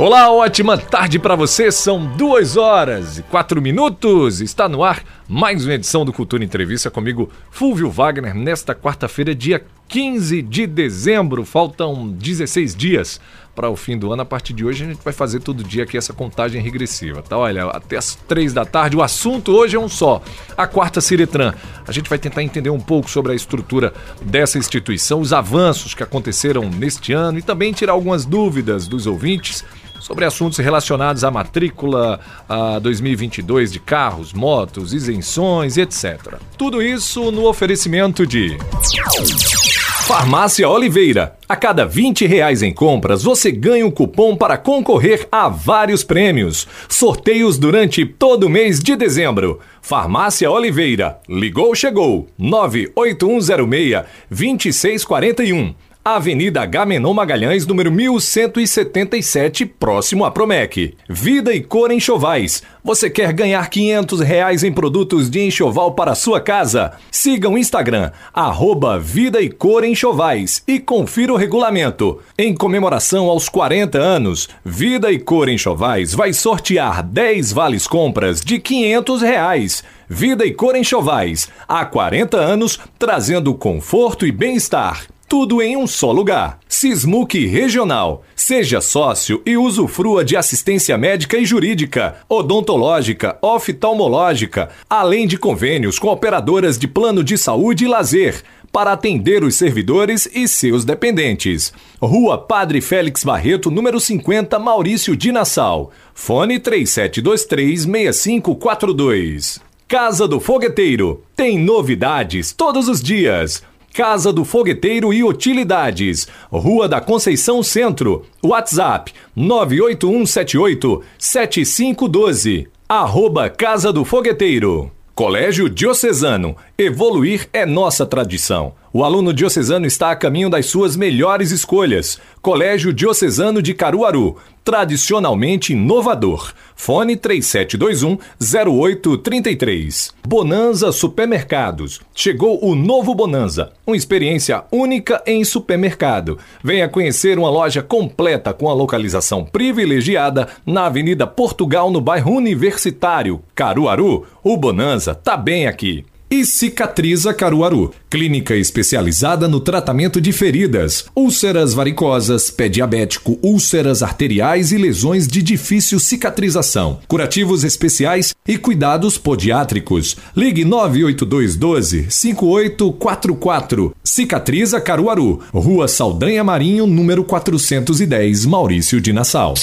Olá, ótima tarde para você. São duas horas e quatro minutos. Está no ar mais uma edição do Cultura Entrevista comigo, Fulvio Wagner, nesta quarta-feira, dia 15 de dezembro. Faltam 16 dias para o fim do ano. A partir de hoje, a gente vai fazer todo dia aqui essa contagem regressiva, tá? Olha, até as três da tarde. O assunto hoje é um só: a quarta Ciretran. A gente vai tentar entender um pouco sobre a estrutura dessa instituição, os avanços que aconteceram neste ano e também tirar algumas dúvidas dos ouvintes sobre assuntos relacionados à matrícula a 2022 de carros, motos, isenções, etc. Tudo isso no oferecimento de Farmácia Oliveira. A cada 20 reais em compras, você ganha um cupom para concorrer a vários prêmios. Sorteios durante todo o mês de dezembro. Farmácia Oliveira. Ligou, chegou. 98106 2641. Avenida Gamenon Magalhães, número 1177, próximo à Promec. Vida e cor enxovais. Você quer ganhar 500 reais em produtos de enxoval para sua casa? Siga o Instagram, arroba Vida e Cor Enxovais e confira o regulamento. Em comemoração aos 40 anos, Vida e Cor Enxovais vai sortear 10 vales compras de 500 reais. Vida e Cor Enxovais, há 40 anos, trazendo conforto e bem-estar. Tudo em um só lugar. Sismuc Regional. Seja sócio e usufrua de assistência médica e jurídica, odontológica, oftalmológica, além de convênios com operadoras de plano de saúde e lazer para atender os servidores e seus dependentes. Rua Padre Félix Barreto, número 50, Maurício de Nassau. Fone 37236542. Casa do Fogueteiro. Tem novidades todos os dias. Casa do Fogueteiro e Utilidades, Rua da Conceição Centro, WhatsApp 98178 7512, arroba Casa do Fogueteiro. Colégio Diocesano, evoluir é nossa tradição. O aluno diocesano está a caminho das suas melhores escolhas. Colégio Diocesano de Caruaru, tradicionalmente inovador. Fone 3721-0833. Bonanza Supermercados. Chegou o novo Bonanza, uma experiência única em supermercado. Venha conhecer uma loja completa com a localização privilegiada na Avenida Portugal, no bairro Universitário, Caruaru. O Bonanza tá bem aqui e Cicatriza Caruaru, clínica especializada no tratamento de feridas, úlceras varicosas, pé diabético, úlceras arteriais e lesões de difícil cicatrização, curativos especiais e cuidados podiátricos. Ligue 98212 5844. Cicatriza Caruaru, Rua Saldanha Marinho, número 410, Maurício de Nassau.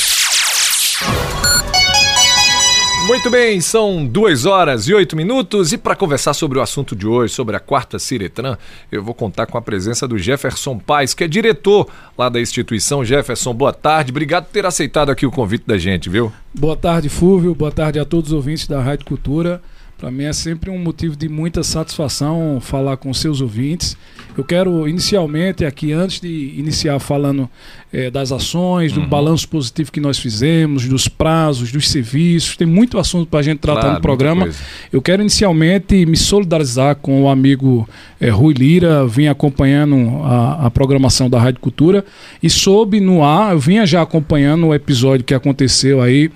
Muito bem, são duas horas e oito minutos e para conversar sobre o assunto de hoje, sobre a quarta Ciretran, eu vou contar com a presença do Jefferson Paz, que é diretor lá da instituição. Jefferson, boa tarde, obrigado por ter aceitado aqui o convite da gente, viu? Boa tarde, Fúvio, boa tarde a todos os ouvintes da Rádio Cultura. Para mim é sempre um motivo de muita satisfação falar com seus ouvintes. Eu quero inicialmente aqui, antes de iniciar falando é, das ações, do uhum. balanço positivo que nós fizemos, dos prazos, dos serviços, tem muito assunto para a gente tratar claro, no programa. Eu quero inicialmente me solidarizar com o amigo é, Rui Lira, vim acompanhando a, a programação da Rádio Cultura e soube no ar, eu vinha já acompanhando o episódio que aconteceu aí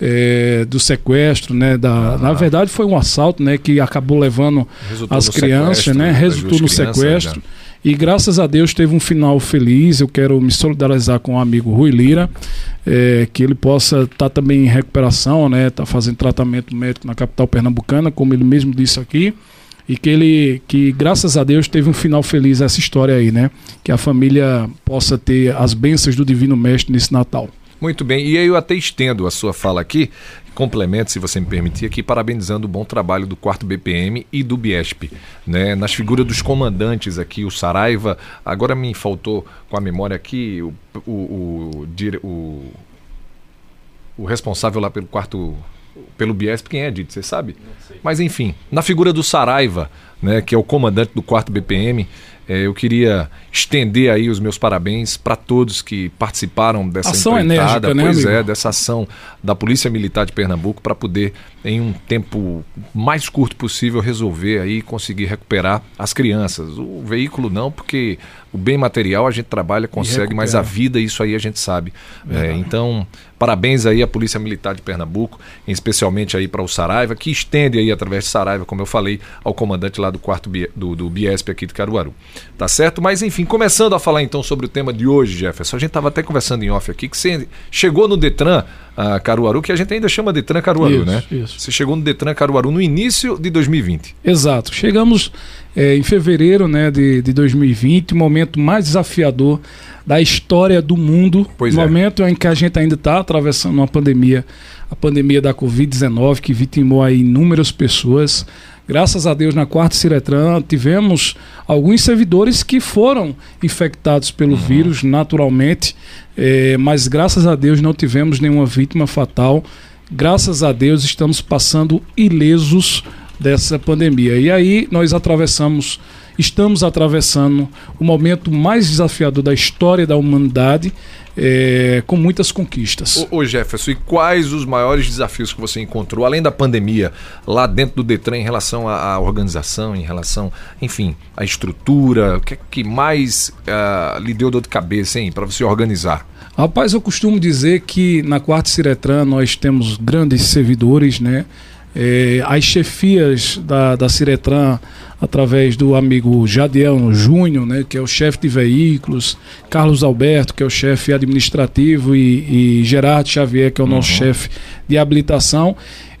é, do sequestro, né? Da, ah. Na verdade foi um assalto, né? Que acabou levando as crianças, né? Resultou no sequestro. E graças a Deus teve um final feliz. Eu quero me solidarizar com o amigo Rui Lira, é, que ele possa estar tá também em recuperação, né? Tá fazendo tratamento médico na capital pernambucana, como ele mesmo disse aqui e que ele que graças a Deus teve um final feliz essa história aí, né? Que a família possa ter as bênçãos do Divino Mestre nesse Natal. Muito bem, e aí eu até estendo a sua fala aqui, complemento, se você me permitir, aqui, parabenizando o bom trabalho do quarto BPM e do Biesp. Né? Nas figuras dos comandantes aqui, o Saraiva, agora me faltou com a memória aqui o, o, o, o, o responsável lá pelo quarto pelo Biesp, quem é, Dito? Você sabe? Mas enfim, na figura do Saraiva, né, que é o comandante do 4 BPM, eu queria estender aí os meus parabéns para todos que participaram dessa ação enérgica, né, pois amigo? é, dessa ação da Polícia Militar de Pernambuco para poder em um tempo mais curto possível resolver aí conseguir recuperar as crianças. O veículo não, porque o bem material a gente trabalha, consegue, mas a vida isso aí a gente sabe. É, então, parabéns aí à Polícia Militar de Pernambuco, especialmente aí para o Saraiva, que estende aí através de Saraiva, como eu falei, ao comandante lá do quarto do, do Biesp aqui de Caruaru. Tá certo? Mas enfim, começando a falar então sobre o tema de hoje, Jefferson. A gente estava até conversando em off aqui que você chegou no Detran ah, Caruaru, que a gente ainda chama Detran Caruaru, Isso, né? isso. Você chegou no Detran Caruaru no início de 2020. Exato. Chegamos é, em fevereiro né, de, de 2020, o momento mais desafiador da história do mundo. Pois o é. momento em que a gente ainda está atravessando uma pandemia, a pandemia da Covid-19, que vitimou aí inúmeras pessoas. Graças a Deus, na quarta Ciretran, tivemos alguns servidores que foram infectados pelo Uhum. vírus naturalmente, eh, mas graças a Deus não tivemos nenhuma vítima fatal. Graças a Deus estamos passando ilesos dessa pandemia. E aí nós atravessamos, estamos atravessando o momento mais desafiador da história da humanidade, eh, com muitas conquistas. Ô, ô Jefferson, e quais os maiores desafios que você encontrou, além da pandemia, lá dentro do Detran, em relação à, à organização, em relação, enfim, à estrutura? O que é que mais ah, lhe deu dor de cabeça, hein, para você organizar? Rapaz, eu costumo dizer que na quarta Ciretran nós temos grandes servidores, né? Eh, as chefias da, da Ciretran, através do amigo Jadiel Júnior, né, que é o chefe de veículos, Carlos Alberto, que é o chefe administrativo, e, e Gerardo Xavier, que é o nosso chefe de habilitação.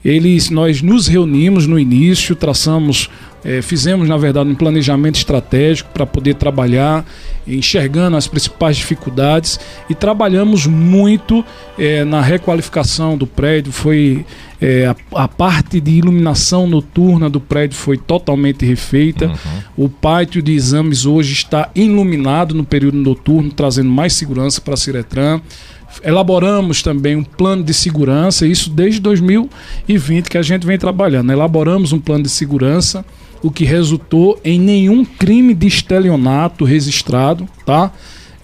Eles, nós nos reunimos no início, traçamos, eh, fizemos na verdade um planejamento estratégico para poder trabalhar, enxergando as principais dificuldades e trabalhamos muito eh, na requalificação do prédio. Foi eh, a, a parte de iluminação noturna do prédio foi totalmente refeita. O pátio de exames hoje está iluminado no período noturno, trazendo mais segurança para a Ciretran. Elaboramos também um plano de segurança, isso desde 2020 que a gente vem trabalhando. Elaboramos um plano de segurança, o que resultou em nenhum crime de estelionato registrado, tá?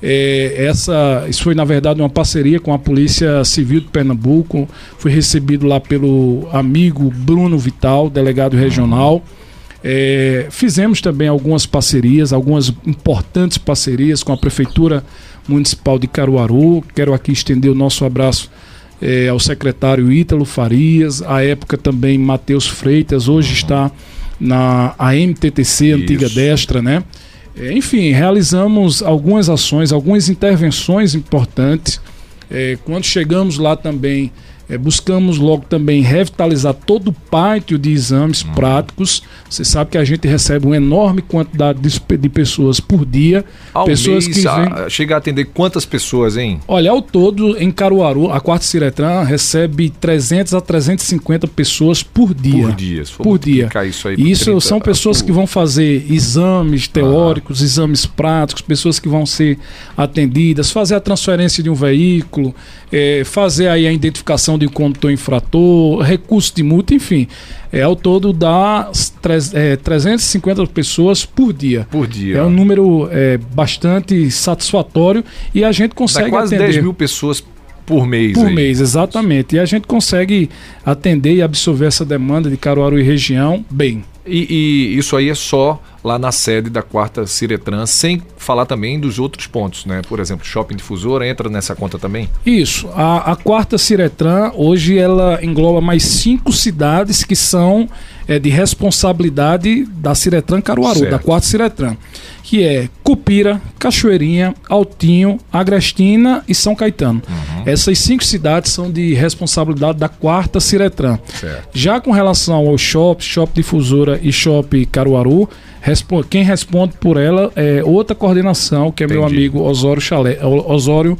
É, essa, isso foi na verdade uma parceria com a Polícia Civil de Pernambuco. Foi recebido lá pelo amigo Bruno Vital, delegado regional. É, fizemos também algumas parcerias, algumas importantes parcerias com a Prefeitura Municipal de Caruaru. Quero aqui estender o nosso abraço é, ao secretário Ítalo Farias, à época também Matheus Freitas, hoje está na AMTTC, antiga Isso. Destra, né? É, enfim, realizamos algumas ações, algumas intervenções importantes. É, quando chegamos lá também, é, buscamos logo também revitalizar todo o pátio de exames Uhum. práticos. Você sabe que a gente recebe uma enorme quantidade de, de pessoas por dia. Ao pessoas mês, que ah, vêm. chega a atender quantas pessoas, hein? Olha, ao todo, em Caruaru, a Quarta Ciretran recebe 300 a 350 pessoas por dia. Por dia. Por dia. Isso, aí Isso 30, são pessoas por- que vão fazer exames teóricos, exames práticos, pessoas que vão ser atendidas, fazer a transferência de um veículo, eh, fazer aí a identificação de condutor infrator, recurso de multa, enfim. É, ao todo dá eh, 350 pessoas por dia. Por dia. É um número eh, bastante satisfatório e a gente Dá consegue quase atender 10 mil pessoas por mês. por aí. mês, exatamente. E a gente consegue atender e absorver essa demanda de Caruaru e região bem. E, e isso aí é só lá na sede da quarta Ciretran, sem falar também dos outros pontos, né? Por exemplo, Shopping Difusora entra nessa conta também? Isso. A, a quarta Ciretran, hoje, ela engloba mais cinco cidades que são é, de responsabilidade da Ciretran Caruaru, Certo. da quarta Ciretran. Que é Cupira, Cachoeirinha, Altinho, Agrestina e São Caetano. Uhum. Essas cinco cidades são de responsabilidade da quarta Ciretran. Certo. Já com relação ao shopping, Shop Difusora e Shop Caruaru, quem responde por ela é outra coordenação, que é meu Entendi. amigo Osório, Chalé, Osório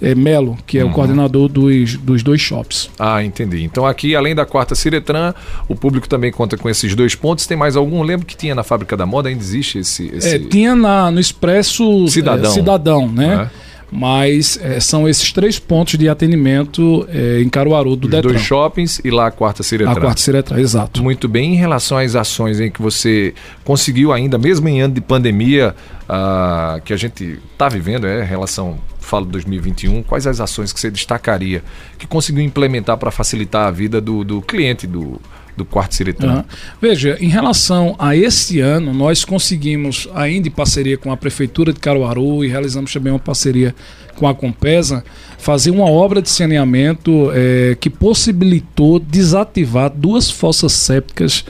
eh, Melo, que é Uhum. o coordenador dos, dos dois shops. Ah, entendi. Então aqui, além da quarta Ciretran, o público também conta com esses dois pontos. Tem mais algum? Lembro que tinha na Fábrica da Moda, ainda existe esse... esse... É, tinha na, no Expresso Cidadão. Cidadão, né? É. Mas é, são esses três pontos de atendimento é, em Caruaru do Os Detran. dois shoppings e lá a quarta Ciretran. A quarta Ciretran, exato. Muito bem. Em relação às ações em que você conseguiu ainda, mesmo em ano de pandemia, ah, que a gente está vivendo, é, em relação, falo 2021, quais as ações que você destacaria que conseguiu implementar para facilitar a vida do, do cliente do, do quarto Ciretran? Uhum. Veja, em relação a esse ano, nós conseguimos, ainda em parceria com a Prefeitura de Caruaru e realizamos também uma parceria com a Compesa, fazer uma obra de saneamento é, que possibilitou desativar duas fossas sépticas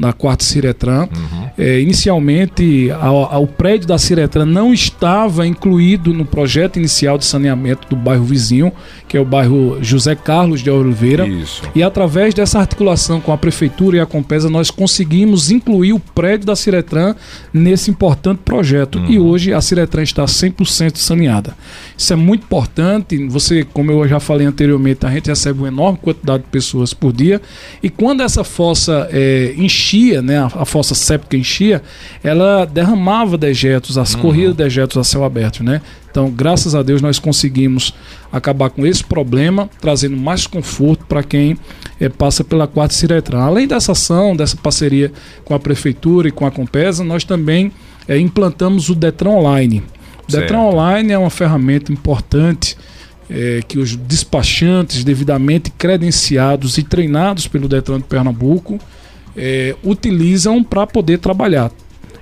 na quarta Ciretran. Uhum. É, inicialmente, a, a, o prédio da Ciretran não estava incluído no projeto inicial de saneamento do bairro vizinho, que é o bairro José Carlos de Oliveira. Isso. E através dessa articulação com a Prefeitura e a Compesa, nós conseguimos incluir o prédio da Ciretran nesse importante projeto. Uhum. E hoje a Ciretran está 100% saneada. Isso é muito importante. Você, como eu já falei anteriormente, a gente recebe uma enorme quantidade de pessoas por dia. E quando essa fossa é, enchia, né, a, a, fossa séptica enchia, ela derramava dejetos, as uhum. corridas de dejetos a céu aberto, né? Então, graças a Deus, nós conseguimos acabar com esse problema, trazendo mais conforto para quem é, passa pela quarta Ciretran. Além dessa ação, dessa parceria com a Prefeitura e com a Compesa, nós também é, implantamos o Detran Online. O Detran Online é uma ferramenta importante é, que os despachantes devidamente credenciados e treinados pelo Detran de Pernambuco é, utilizam para poder trabalhar.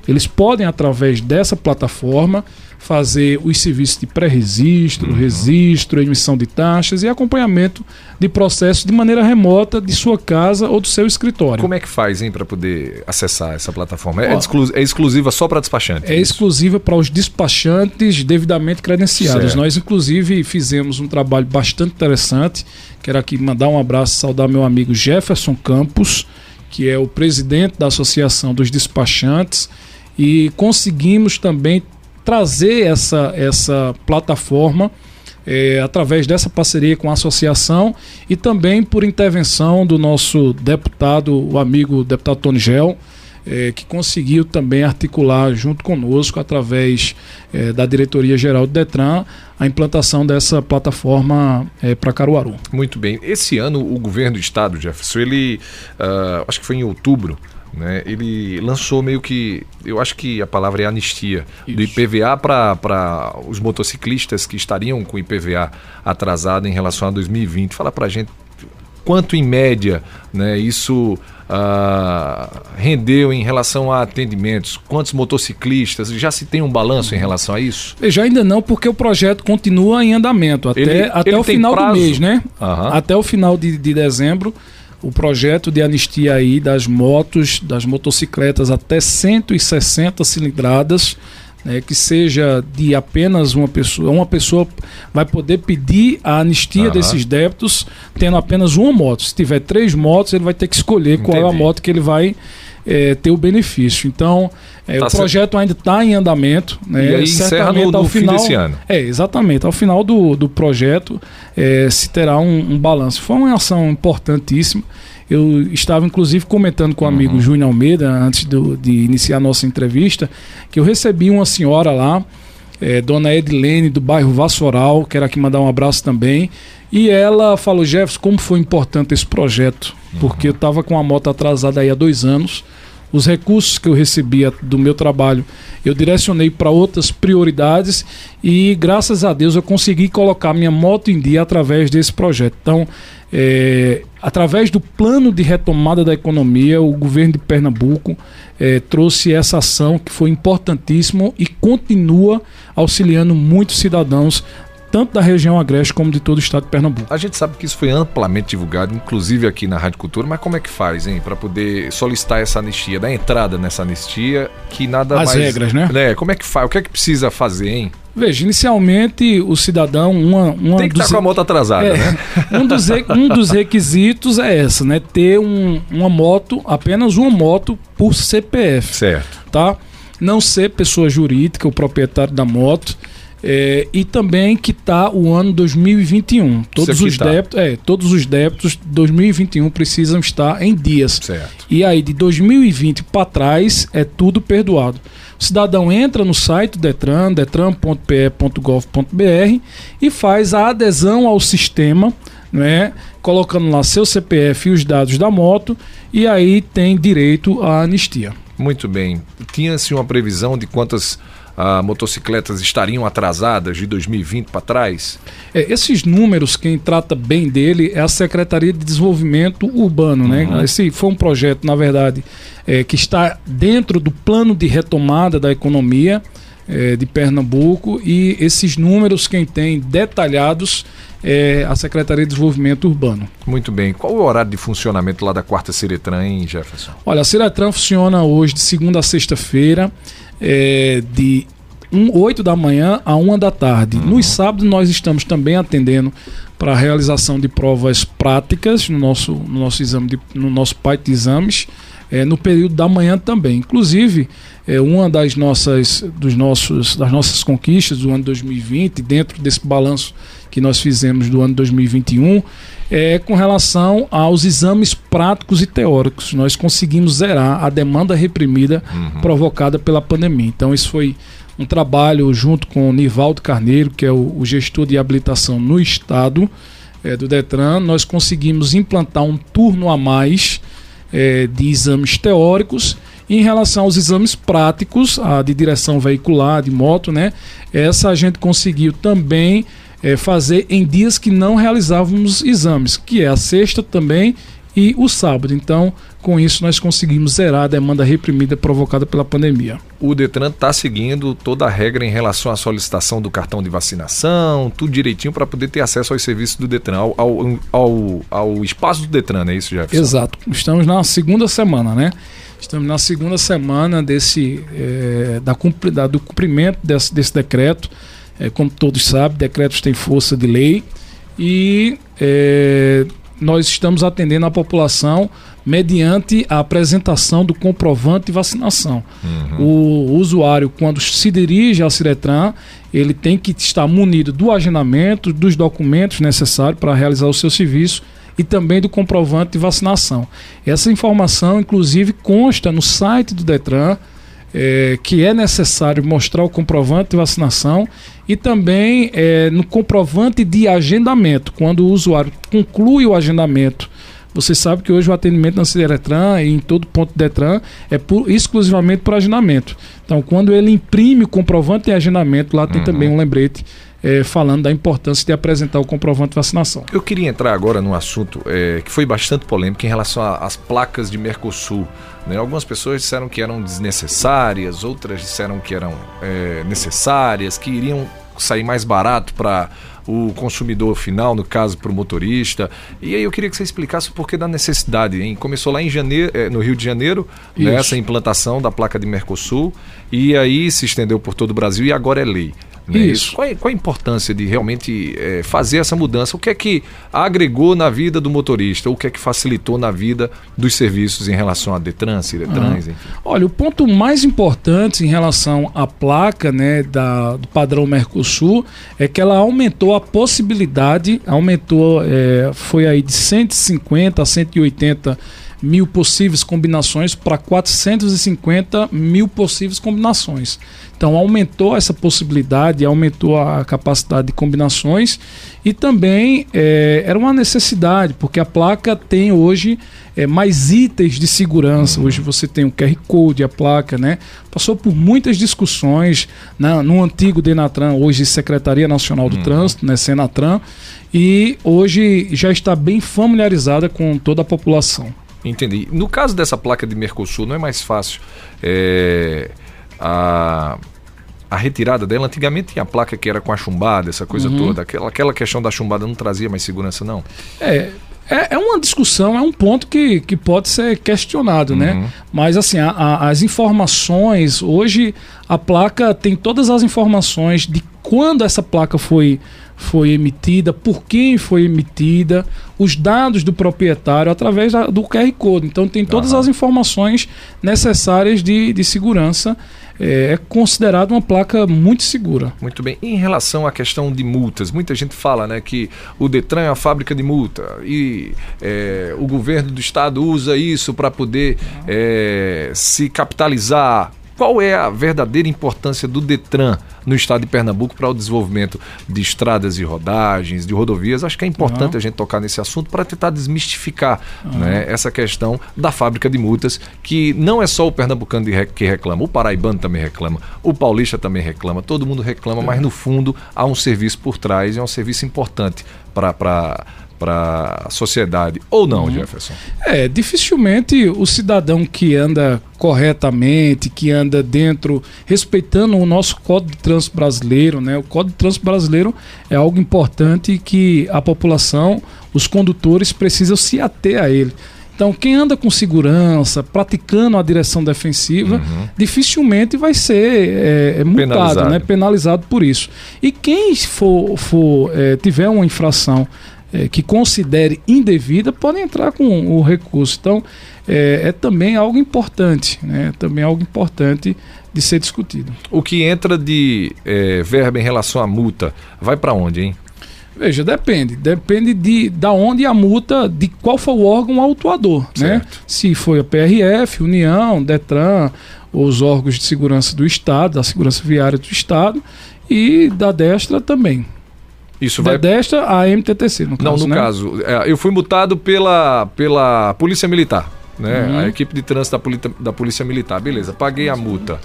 Eles podem, através dessa plataforma, fazer os serviços de pré-registro, uhum. registro, emissão de taxas e acompanhamento de processos de maneira remota de sua casa ou do seu escritório. Como é que faz, hein, para poder acessar essa plataforma? É, exclu é exclusiva só para despachantes? É isso? exclusiva para os despachantes devidamente credenciados. Certo. Nós, inclusive, fizemos um trabalho bastante interessante. Quero aqui mandar um abraço e saudar meu amigo Jefferson Campos, que é o presidente da Associação dos Despachantes, e conseguimos também trazer essa, essa plataforma é, através dessa parceria com a associação e também por intervenção do nosso deputado, o amigo deputado Tony Gel, é, que conseguiu também articular junto conosco, através é, da Diretoria Geral do Detran, a implantação dessa plataforma é, para Caruaru. Muito bem. Esse ano o governo do estado, Jefferson, ele, uh, acho que foi em outubro, né, ele lançou meio que, eu acho que a palavra é anistia, Isso. do IPVA para os motociclistas que estariam com o IPVA atrasado em relação a 2020. Fala para a gente quanto em média né, isso uh, rendeu em relação a atendimentos, quantos motociclistas, já se tem um balanço em relação a isso? Já ainda não, porque o projeto continua em andamento até, ele, até ele o final prazo? do mês, né? Uhum. Até o final de, de dezembro o projeto de anistia aí das motos, das motocicletas até 160 cilindradas, né, que seja de apenas uma pessoa, uma pessoa vai poder pedir a anistia uhum. desses débitos tendo apenas uma moto. Se tiver três motos, ele vai ter que escolher Entendi. qual é a moto que ele vai é, ter o benefício. Então, é, tá o projeto certo. ainda está em andamento. Né? E aí encerra no, no final, fim desse ano. É, exatamente. Ao final do, do projeto é, se terá um, um balanço. Foi uma ação importantíssima. Eu estava, inclusive, comentando com o amigo uhum. Júnior Almeida, antes do, de iniciar a nossa entrevista, que eu recebi uma senhora lá, é, dona Edilene, do bairro Vassoural, quero aqui mandar um abraço também. E ela falou, Jefferson, como foi importante esse projeto. Porque eu estava com a moto atrasada aí há dois anos os recursos que eu recebia do meu trabalho, eu direcionei para outras prioridades e graças a Deus eu consegui colocar minha moto em dia através desse projeto. Então, é, através do plano de retomada da economia, o governo de Pernambuco é, trouxe essa ação que foi importantíssima e continua auxiliando muitos cidadãos tanto da região agreste como de todo o estado de Pernambuco. A gente sabe que isso foi amplamente divulgado, inclusive aqui na Rádio Cultura, mas como é que faz, hein, para poder solicitar essa anistia, dar entrada nessa anistia, que nada As mais... As regras, né? né? Como é que faz? O que é que precisa fazer, hein? Veja, inicialmente o cidadão uma, uma tem que estar tá com a moto atrasada, é, né? um, dos, um dos requisitos é essa, né? Ter um, uma moto, apenas uma moto por CPF. Certo. Tá? Não ser pessoa jurídica, o proprietário da moto É, e também quitar o ano 2021. Todos os, débitos, é, todos os débitos 2021 precisam estar em dias. Certo. E aí, de 2020 para trás, é tudo perdoado. O cidadão entra no site do Detran, detran.pe.gov.br e faz a adesão ao sistema, né, colocando lá seu CPF e os dados da moto, e aí tem direito à anistia. Muito bem. Tinha-se uma previsão de quantas ah, motocicletas estariam atrasadas de 2020 para trás? É, esses números, quem trata bem dele é a Secretaria de Desenvolvimento Urbano. Né? Uhum. Né? Esse foi um projeto, na verdade, é, que está dentro do plano de retomada da economia é, de Pernambuco e esses números, quem tem detalhados, é a Secretaria de Desenvolvimento Urbano. Muito bem. Qual o horário de funcionamento lá da quarta Ciretran, hein, Jefferson? Olha, a Ciretran funciona hoje de segunda a sexta-feira é, de um, 8 da manhã a 1 da tarde. Uhum. Nos sábados nós estamos também atendendo para a realização de provas práticas no nosso, no nosso exame de, no nosso pai de exames é, no período da manhã também. Inclusive, é, uma das nossas, dos nossos, das nossas conquistas do ano 2020, dentro desse balanço que nós fizemos do ano 2021, é com relação aos exames práticos e teóricos. Nós conseguimos zerar a demanda reprimida uhum. provocada pela pandemia. Então, isso foi um trabalho junto com o Nivaldo Carneiro, que é o, o gestor de habilitação no estado é, do Detran. Nós conseguimos implantar um turno a mais é, de exames teóricos. Em relação aos exames práticos, a de direção veicular, de moto, né? Essa a gente conseguiu também é, fazer em dias que não realizávamos exames, que é a sexta também e o sábado. Então, com isso, nós conseguimos zerar a demanda reprimida provocada pela pandemia. O Detran está seguindo toda a regra em relação à solicitação do cartão de vacinação, tudo direitinho para poder ter acesso aos serviços do Detran, ao, ao, ao, ao espaço do Detran, é isso, Jefferson? Exato. Estamos na segunda semana, né? Estamos na segunda semana desse, é, da, da, do cumprimento desse, desse decreto. É, como todos sabem, decretos têm força de lei e é, nós estamos atendendo a população mediante a apresentação do comprovante de vacinação. Uhum. O usuário, quando se dirige à Ciretran, ele tem que estar munido do agendamento, dos documentos necessários para realizar o seu serviço e também do comprovante de vacinação. Essa informação, inclusive, consta no site do Detran, é, que é necessário mostrar o comprovante de vacinação e também é, no comprovante de agendamento, quando o usuário conclui o agendamento. Você sabe que hoje o atendimento na Cideretran e em todo ponto de Detran é por, exclusivamente por agendamento. Então, quando ele imprime o comprovante de agendamento, lá tem uhum. também um lembrete é, falando da importância de apresentar o comprovante de vacinação. Eu queria entrar agora num assunto é, que foi bastante polêmico em relação às placas de Mercosul. Né? Algumas pessoas disseram que eram desnecessárias, outras disseram que eram é, necessárias, que iriam sair mais barato para o consumidor final, no caso para o motorista. E aí eu queria que você explicasse o porquê da necessidade. Hein? Começou lá em janeiro, é, no Rio de Janeiro, né, essa implantação da placa de Mercosul, e aí se estendeu por todo o Brasil e agora é lei. Né? Isso. Qual, é, qual, a importância de realmente é, fazer essa mudança? O que é que agregou na vida do motorista? O que é que facilitou na vida dos serviços em relação a Detran, Ciretrans? Ah. Olha, o ponto mais importante em relação à placa né, da, do padrão Mercosul é que ela aumentou a possibilidade, aumentou, é, foi aí de 150 a 180 mil possíveis combinações para 450 mil possíveis combinações. Então aumentou essa possibilidade, aumentou a capacidade de combinações e também é, era uma necessidade, porque a placa tem hoje é, mais itens de segurança. Hoje você tem o QR Code, a placa, né? Passou por muitas discussões né, no antigo Denatran, hoje Secretaria Nacional do uhum. Trânsito, né, Senatran, e hoje já está bem familiarizada com toda a população. Entendi. No caso dessa placa de Mercosul, não é mais fácil. É a, a retirada dela. Antigamente tinha a placa que era com a chumbada, essa coisa uhum. toda. Aquela, aquela questão da chumbada não trazia mais segurança, não? É. É, é uma discussão, é um ponto que, que pode ser questionado, né? uhum. né? Mas assim, a, a, as informações, hoje a placa tem todas as informações de quando essa placa foi, foi emitida, por quem foi emitida, os dados do proprietário através da, do QR Code. Então tem todas uhum. as informações necessárias de, de segurança é, é considerado uma placa muito segura. Muito bem. Em relação à questão de multas, muita gente fala né, que o Detran é uma fábrica de multa e é, o governo do estado usa isso para poder é, se capitalizar qual é a verdadeira importância do Detran no estado de Pernambuco para o desenvolvimento de estradas e rodagens, de rodovias? Acho que é importante uhum. a gente tocar nesse assunto para tentar desmistificar uhum. né, essa questão da fábrica de multas, que não é só o pernambucano que reclama, o paraibano também reclama, o paulista também reclama, todo mundo reclama, uhum. mas no fundo há um serviço por trás e é um serviço importante para para a sociedade ou não, uhum. Jefferson? É, dificilmente o cidadão que anda corretamente, que anda dentro, respeitando o nosso Código de Trânsito Brasileiro, né? O Código de Trânsito Brasileiro é algo importante que a população, os condutores precisam se ater a ele. Então, quem anda com segurança, praticando a direção defensiva, uhum. dificilmente vai ser é, é multado, penalizado. Né? penalizado por isso. E quem for, for é, tiver uma infração é, que considere indevida podem entrar com o recurso. Então, é, é também algo importante, né? também algo importante de ser discutido. O que entra de é, verba em relação à multa vai para onde, hein? Veja, depende. Depende de da onde a multa, de qual for o órgão autuador, né? Se foi a PRF, União, Detran, os órgãos de segurança do Estado, da segurança viária do Estado e da Destra também. Isso vai. Desta a MTTC, no caso. Não, no né? caso. É, eu fui multado pela, pela Polícia Militar. Né? Uhum. A equipe de trânsito da, da Polícia Militar. Beleza, paguei a multa.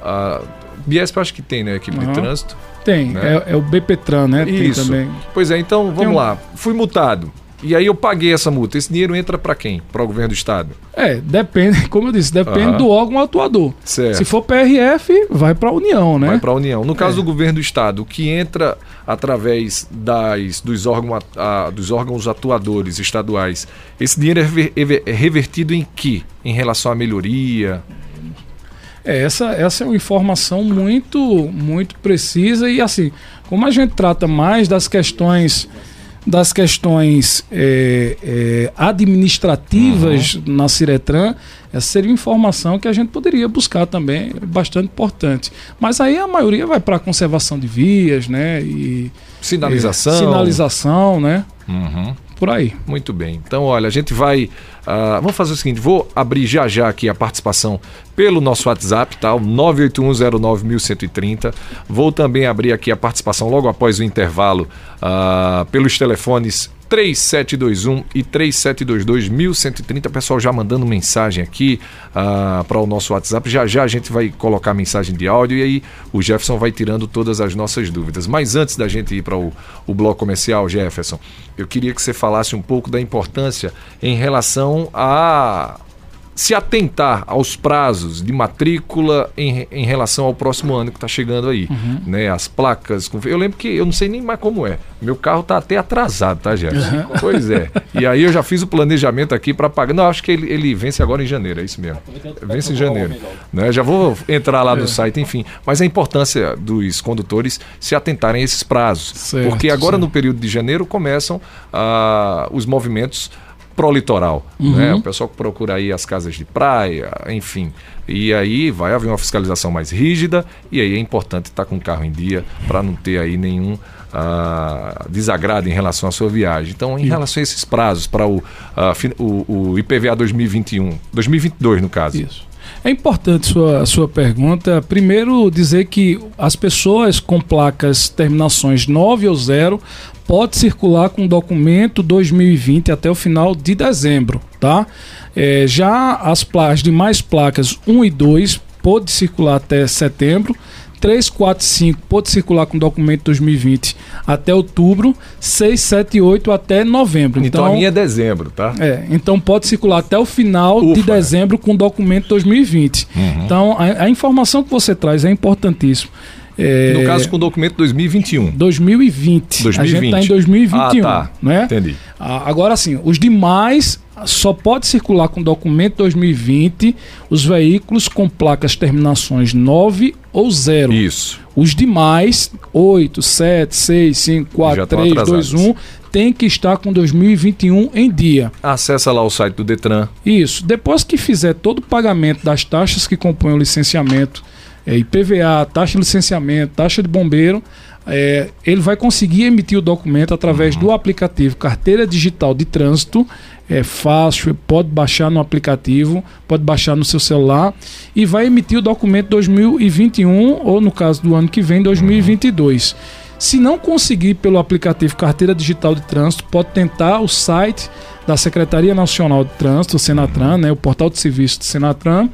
A Biesp acho que tem, né? A equipe uhum. de trânsito. Tem, né? é, é, o BPTran, né? Isso. Pois é, então vamos um... lá. Fui multado. E aí eu paguei essa multa. Esse dinheiro entra para quem? Para o governo do estado? É, depende, como eu disse, depende uhum. do órgão atuador. Certo. Se for PRF, vai para a União, né? Vai para a União. No caso é. do governo do estado, o que entra através das, dos, órgãos, a, dos órgãos atuadores estaduais, esse dinheiro é, é revertido em que? Em relação à melhoria? É, essa, essa é uma informação muito, muito precisa e assim, como a gente trata mais das questões das questões é, é, administrativas uhum. na Ciretran, essa seria informação que a gente poderia buscar também, bastante importante. Mas aí a maioria vai para conservação de vias, né? E, sinalização. E, sinalização, né? Uhum por aí. Muito bem. Então, olha, a gente vai. Uh, vamos fazer o seguinte: vou abrir já já aqui a participação pelo nosso WhatsApp, tá? O 981091130. Vou também abrir aqui a participação logo após o intervalo uh, pelos telefones 3721 e 3722 1130. Pessoal já mandando mensagem aqui uh, para o nosso WhatsApp. Já já a gente vai colocar mensagem de áudio e aí o Jefferson vai tirando todas as nossas dúvidas. Mas antes da gente ir para o, o bloco comercial, Jefferson, eu queria que você falasse um pouco da importância em relação a se atentar aos prazos de matrícula em, em relação ao próximo ano que está chegando aí, uhum. né? As placas, eu lembro que eu não sei nem mais como é. Meu carro está até atrasado, tá, Jefferson? Uhum. Pois é. E aí eu já fiz o planejamento aqui para pagar. Não, acho que ele, ele vence agora em janeiro, é isso mesmo. Vence em janeiro, né? Já vou entrar lá no é. site, enfim. Mas a importância dos condutores se atentarem a esses prazos, certo, porque agora certo. no período de janeiro começam ah, os movimentos pró-litoral. Uhum. Né? O pessoal que procura aí as casas de praia, enfim. E aí vai haver uma fiscalização mais rígida e aí é importante estar com o carro em dia para não ter aí nenhum uh, desagrado em relação à sua viagem. Então, em Isso. relação a esses prazos para o, o, o IPVA 2021, 2022 no caso. Isso. É importante sua, sua pergunta. Primeiro, dizer que as pessoas com placas terminações 9 ou 0 pode circular com documento 2020 até o final de dezembro, tá? É, já as, as demais placas 1 e 2 pode circular até setembro. 3, 4, 5 pode circular com documento 2020 até outubro, 6, 7 e 8 até novembro. Então, então a minha é dezembro, tá? É, então pode circular até o final Ufa. de dezembro com documento 2020. Uhum. Então a, a informação que você traz é importantíssima. É, no caso, com o documento 2021. 2020. 2020. A gente está em 2021. Ah, tá. Né? Entendi. Agora sim, os demais só pode circular com documento 2020 os veículos com placas terminações 9 ou 0. Isso. Os demais, 8, 7, 6, 5, 4, 3, 2, 1, tem que estar com 2021 em dia. Acesse lá o site do Detran. Isso. Depois que fizer todo o pagamento das taxas que compõem o licenciamento, é, IPVA, taxa de licenciamento, taxa de bombeiro, é, ele vai conseguir emitir o documento através uhum. do aplicativo Carteira Digital de Trânsito. É fácil, pode baixar no aplicativo, pode baixar no seu celular e vai emitir o documento 2021 ou no caso do ano que vem 2022. Uhum. Se não conseguir pelo aplicativo Carteira Digital de Trânsito, pode tentar o site da Secretaria Nacional de Trânsito, o Senatran, né, o portal de serviço do Senatran.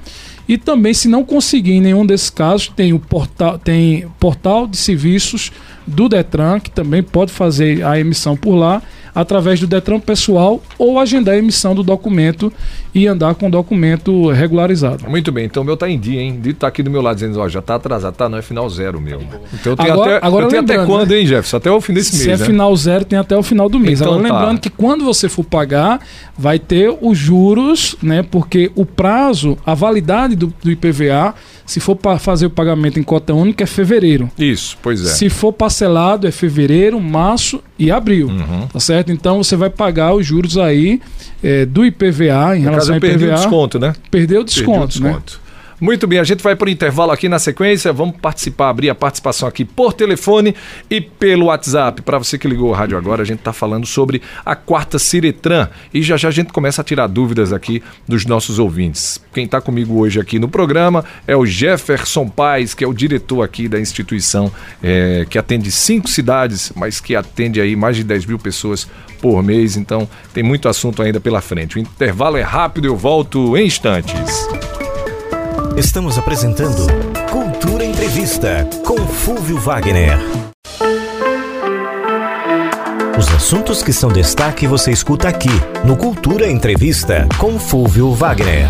E também, se não conseguir em nenhum desses casos, tem o portal, tem portal de serviços do Detran, que também pode fazer a emissão por lá através do Detran pessoal ou agendar a emissão do documento e andar com o documento regularizado. Muito bem, então o meu tá em dia, hein? Dito tá aqui do meu lado dizendo, ó, já tá atrasado, tá, não é final zero meu. Então tem agora, até, agora eu até quando, hein, Jefferson? Até o fim desse se mês, Se é né? final zero, tem até o final do mês. Então, agora tá. lembrando que quando você for pagar, vai ter os juros, né? Porque o prazo, a validade do, do IPVA se for para fazer o pagamento em cota única, é fevereiro. Isso, pois é. Se for parcelado, é fevereiro, março e abril. Uhum. Tá certo? Então você vai pagar os juros aí é, do IPVA em no relação caso, ao IPVA. Perdeu o desconto, né? Perdeu o desconto, perdeu o desconto. Né? Muito bem, a gente vai para o intervalo aqui na sequência. Vamos participar, abrir a participação aqui por telefone e pelo WhatsApp. Para você que ligou o rádio agora, a gente está falando sobre a quarta Ciretran e já já a gente começa a tirar dúvidas aqui dos nossos ouvintes. Quem está comigo hoje aqui no programa é o Jefferson Paz, que é o diretor aqui da instituição é, que atende cinco cidades, mas que atende aí mais de 10 mil pessoas por mês. Então tem muito assunto ainda pela frente. O intervalo é rápido, eu volto em instantes. Estamos apresentando Cultura Entrevista com Fúvio Wagner. Os assuntos que são destaque você escuta aqui no Cultura Entrevista com Fúvio Wagner.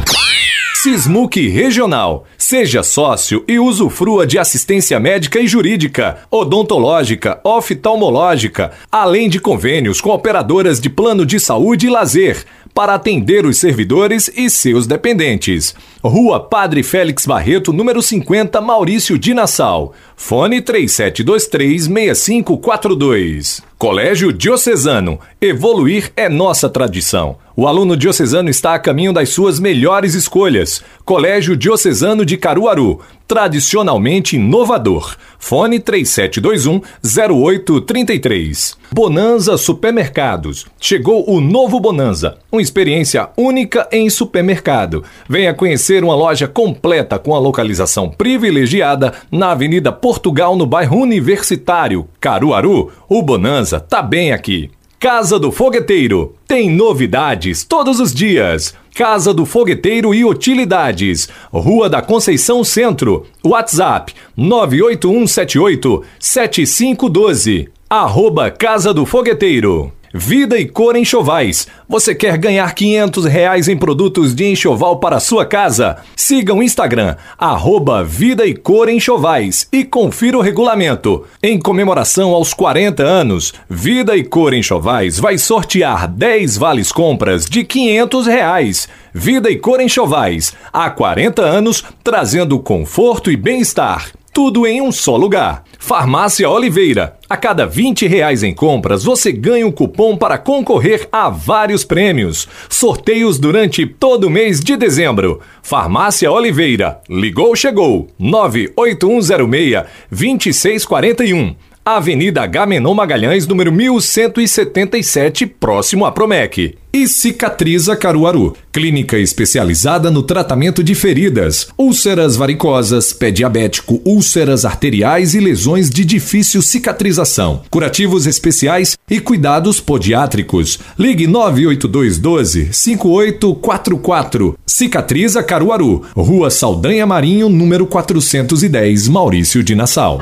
Sismuc Regional. Seja sócio e usufrua de assistência médica e jurídica, odontológica, oftalmológica, além de convênios com operadoras de plano de saúde e lazer para atender os servidores e seus dependentes. Rua Padre Félix Barreto, número 50, Maurício de Nassau. Fone 37236542. Colégio Diocesano. Evoluir é nossa tradição. O aluno diocesano está a caminho das suas melhores escolhas. Colégio Diocesano de Caruaru tradicionalmente inovador. Fone 3721-0833. Bonanza Supermercados. Chegou o novo Bonanza, uma experiência única em supermercado. Venha conhecer uma loja completa com a localização privilegiada na Avenida Portugal, no bairro Universitário, Caruaru. O Bonanza tá bem aqui. Casa do Fogueteiro. Tem novidades todos os dias. Casa do Fogueteiro e Utilidades. Rua da Conceição Centro. WhatsApp 98178 7512. Arroba Casa do Fogueteiro. Vida e Cor Enxovais. Você quer ganhar 500 reais em produtos de enxoval para sua casa? Siga o Instagram, arroba Vida e Cor Enxovais e confira o regulamento. Em comemoração aos 40 anos, Vida e Cor Enxovais vai sortear 10 vales compras de 500 reais. Vida e Cor Enxovais, há 40 anos, trazendo conforto e bem-estar. Tudo em um só lugar. Farmácia Oliveira. A cada 20 reais em compras, você ganha um cupom para concorrer a vários prêmios. Sorteios durante todo o mês de dezembro. Farmácia Oliveira. Ligou, chegou. 98106 2641. Avenida Gamenon Magalhães, número 1177, próximo à Promec. E Cicatriza Caruaru, clínica especializada no tratamento de feridas, úlceras varicosas, pé diabético, úlceras arteriais e lesões de difícil cicatrização, curativos especiais e cuidados podiátricos. Ligue 98212 5844. Cicatriza Caruaru, Rua Saldanha Marinho, número 410, Maurício de Nassau.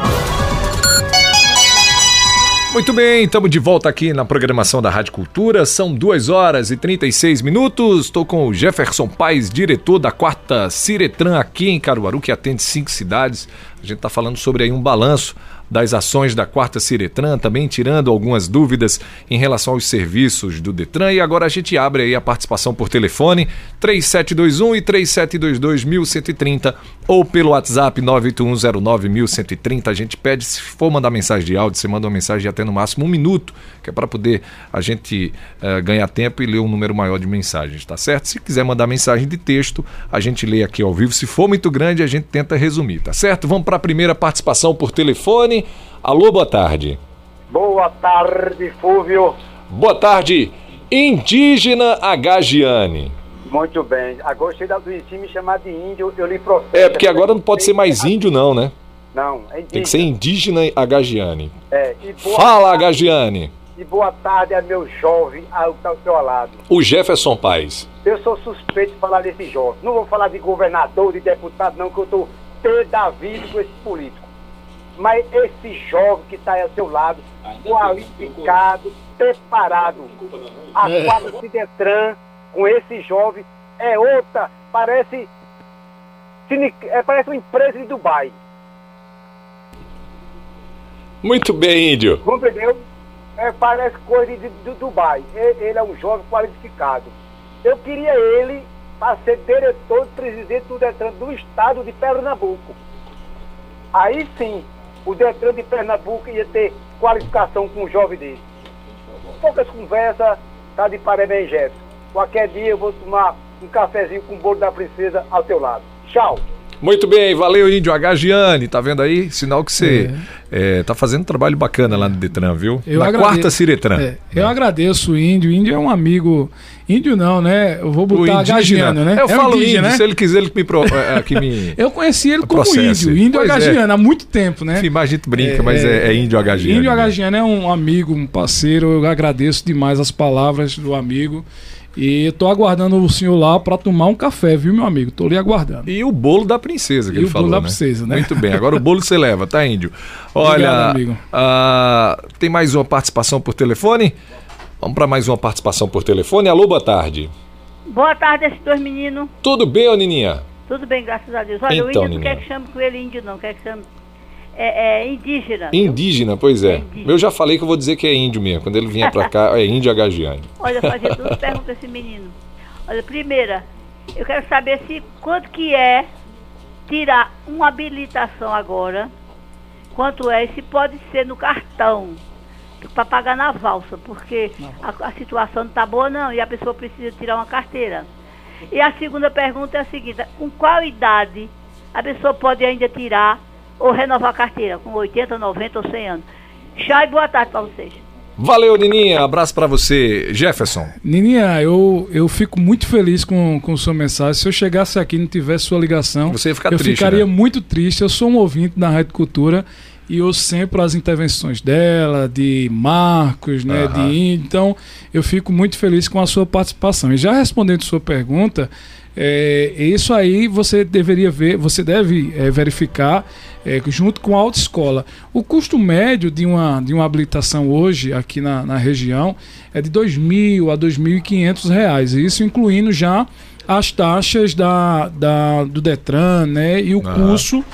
Muito bem, estamos de volta aqui na programação da Rádio Cultura. São 2 horas e 36 minutos. Estou com o Jefferson Paes, diretor da quarta Ciretran aqui em Caruaru, que atende cinco cidades. A gente está falando sobre aí um balanço das ações da quarta Ciretran, também tirando algumas dúvidas em relação aos serviços do Detran. E agora a gente abre aí a participação por telefone 3721 e 3722 1130 ou pelo WhatsApp 98109 1130. A gente pede, se for mandar mensagem de áudio, você manda uma mensagem de até no máximo um minuto, que é para poder a gente uh, ganhar tempo e ler um número maior de mensagens, tá certo? Se quiser mandar mensagem de texto, a gente lê aqui ao vivo. Se for muito grande, a gente tenta resumir, tá certo? Vamos para a primeira participação por telefone. Alô, boa tarde. Boa tarde, Fúvio. Boa tarde, indígena Agagiane. Muito bem. Agora gostei da do me chamar de índio, eu lhe processo. É, porque agora não pode ser mais índio, não, né? Não, é indígena. Tem que ser indígena Agagiane. É, Fala, tarde, Agagiane. E boa tarde a meu jovem ao, ao seu lado. O Jefferson Paz. Eu sou suspeito de falar desse jovem. Não vou falar de governador, de deputado, não, que eu tô pé da vida com esse político. Mas esse jovem que está ao seu lado, qualificado, preparado, a quadra de Detran com esse jovem é outra, parece, é, parece uma empresa de Dubai. Muito bem, Índio. Compreendeu? É, parece coisa de, de, Dubai. Ele, ele é um jovem qualificado. Eu queria ele para ser diretor e presidente do Detran do estado de Pernambuco. Aí sim, o Detran de Pernambuco ia ter qualificação com um jovem desse. Poucas conversas, tá de parabéns, Jefferson. Qualquer dia eu vou tomar um cafezinho com o bolo da princesa ao teu lado. Tchau! Muito bem, valeu, Índio Agagiane. Tá vendo aí? Sinal que você é. É, tá fazendo um trabalho bacana lá no Detran, viu? Eu Na agradeço, quarta Ciretran. É, eu agradeço o Índio. O Índio é um amigo. Índio não, né? Eu vou botar Agagiano, né? Eu é falo índio, né? se ele quiser ele que me... Pro, é, que me eu conheci ele como Índio, Índio Agagiano, há muito tempo, né? Sim, mas a gente brinca, mas é, Índio Agagiano. Índio Agagiano é um amigo, um parceiro. Eu agradeço demais as palavras do amigo. E tô aguardando o senhor lá para tomar um café, viu, meu amigo? Tô lhe aguardando. E o bolo da princesa que e ele falou. O bolo da né? princesa, né? Muito bem. Agora o bolo você leva, tá, índio? Olha, Obrigado, amigo. Uh, tem mais uma participação por telefone? Vamos para mais uma participação por telefone. Alô, boa tarde. Boa tarde, esses dois meninos. Tudo bem, ô Nininha? Tudo bem, graças a Deus. Olha, então, o índio não quer que chame com ele índio, não. Quer que chame é, é indígena. Indígena, pois é. é indígena. Eu já falei que eu vou dizer que é índio mesmo. Quando ele vier pra cá, é índio agagiane. Olha, fazer duas perguntas a esse menino. Olha, primeira, eu quero saber se quanto que é tirar uma habilitação agora, quanto é, e se pode ser no cartão, para pagar na valsa, porque a, a situação não está boa não, e a pessoa precisa tirar uma carteira. E a segunda pergunta é a seguinte, com qual idade a pessoa pode ainda tirar ou renovar a carteira com 80, 90 ou 100 anos. Tchau e boa tarde para vocês. Valeu, Nininha. Abraço para você, Jefferson. Nininha, eu, eu fico muito feliz com, com sua mensagem. Se eu chegasse aqui e não tivesse sua ligação, você ia ficar eu triste, ficaria né? muito triste. Eu sou um ouvinte da Rádio Cultura e eu sempre as intervenções dela, de Marcos, né, uhum. de então eu fico muito feliz com a sua participação. E já respondendo sua pergunta, é, isso aí você deveria ver, você deve é, verificar é, junto com a autoescola. O custo médio de uma, de uma habilitação hoje aqui na, na região é de R$ 2.000 a 2.500 reais, isso incluindo já as taxas da, da, do Detran né, e o uhum. curso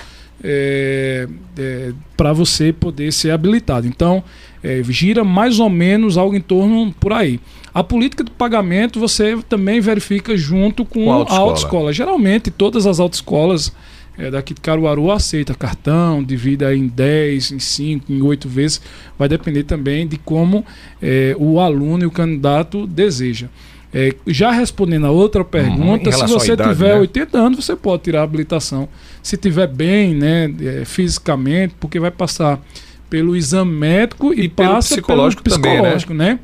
é, é, para você poder ser habilitado. Então, é, gira mais ou menos algo em torno por aí. A política de pagamento você também verifica junto com, com a, autoescola. a autoescola. Geralmente, todas as autoescolas é, daqui de Caruaru aceita cartão, divida em 10, em 5, em 8 vezes. Vai depender também de como é, o aluno e o candidato deseja. É, já respondendo a outra uhum. pergunta, uhum, se você idade, tiver né? 80 anos, você pode tirar a habilitação. Se tiver bem, né, fisicamente, porque vai passar pelo exame médico e, e passa pelo psicológico, pelo psicológico também, né? né?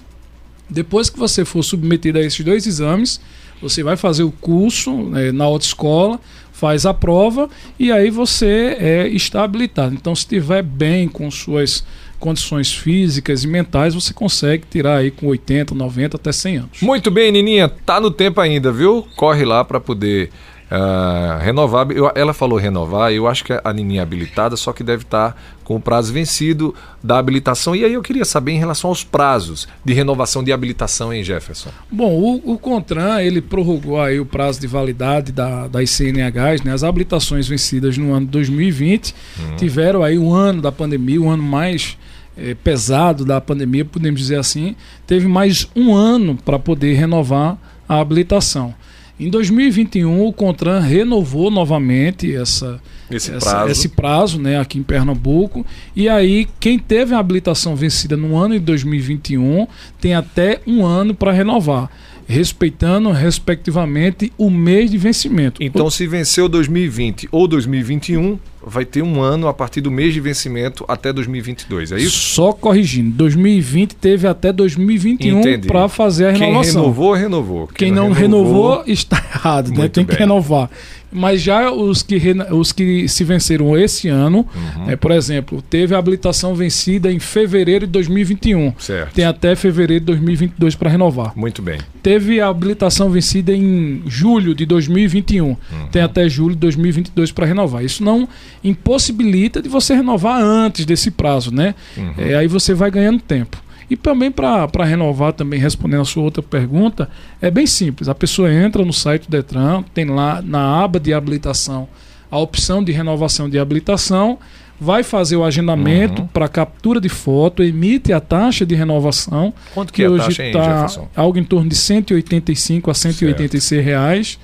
Depois que você for submetido a esses dois exames, você vai fazer o curso né, na autoescola, faz a prova e aí você é, está habilitado. Então, se estiver bem com suas condições físicas e mentais, você consegue tirar aí com 80, 90 até 100 anos. Muito bem, Nininha, tá no tempo ainda, viu? Corre lá para poder Uh, renovar, eu, ela falou renovar, eu acho que a Nininha é habilitada, só que deve estar com o prazo vencido da habilitação. E aí eu queria saber em relação aos prazos de renovação de habilitação, hein, Jefferson? Bom, o, o CONTRAN, ele prorrogou aí o prazo de validade da, das CNHs, né? As habilitações vencidas no ano 2020 uhum. tiveram aí um ano da pandemia, um ano mais é, pesado da pandemia, podemos dizer assim, teve mais um ano para poder renovar a habilitação. Em 2021, o CONTRAN renovou novamente essa, esse, essa, prazo. esse prazo né, aqui em Pernambuco. E aí, quem teve a habilitação vencida no ano de 2021 tem até um ano para renovar respeitando, respectivamente, o mês de vencimento. Então, o... se venceu 2020 ou 2021, vai ter um ano a partir do mês de vencimento até 2022, é isso? Só corrigindo, 2020 teve até 2021 para fazer a renovação. Quem renovou, renovou. Quem, Quem não, renovou, renovou, está errado, né? tem bem. que renovar. Mas já os que, os que se venceram esse ano, uhum. é, por exemplo, teve a habilitação vencida em fevereiro de 2021. Certo. Tem até fevereiro de 2022 para renovar. Muito bem. Teve a habilitação vencida em julho de 2021. Uhum. Tem até julho de 2022 para renovar. Isso não impossibilita de você renovar antes desse prazo, né? Uhum. É, aí você vai ganhando tempo. E também para renovar, também respondendo a sua outra pergunta, é bem simples. A pessoa entra no site do Detran, tem lá na aba de habilitação a opção de renovação de habilitação, vai fazer o agendamento uhum. para captura de foto, emite a taxa de renovação. Quanto que, que é hoje está algo em torno de 185 a 186 certo. reais.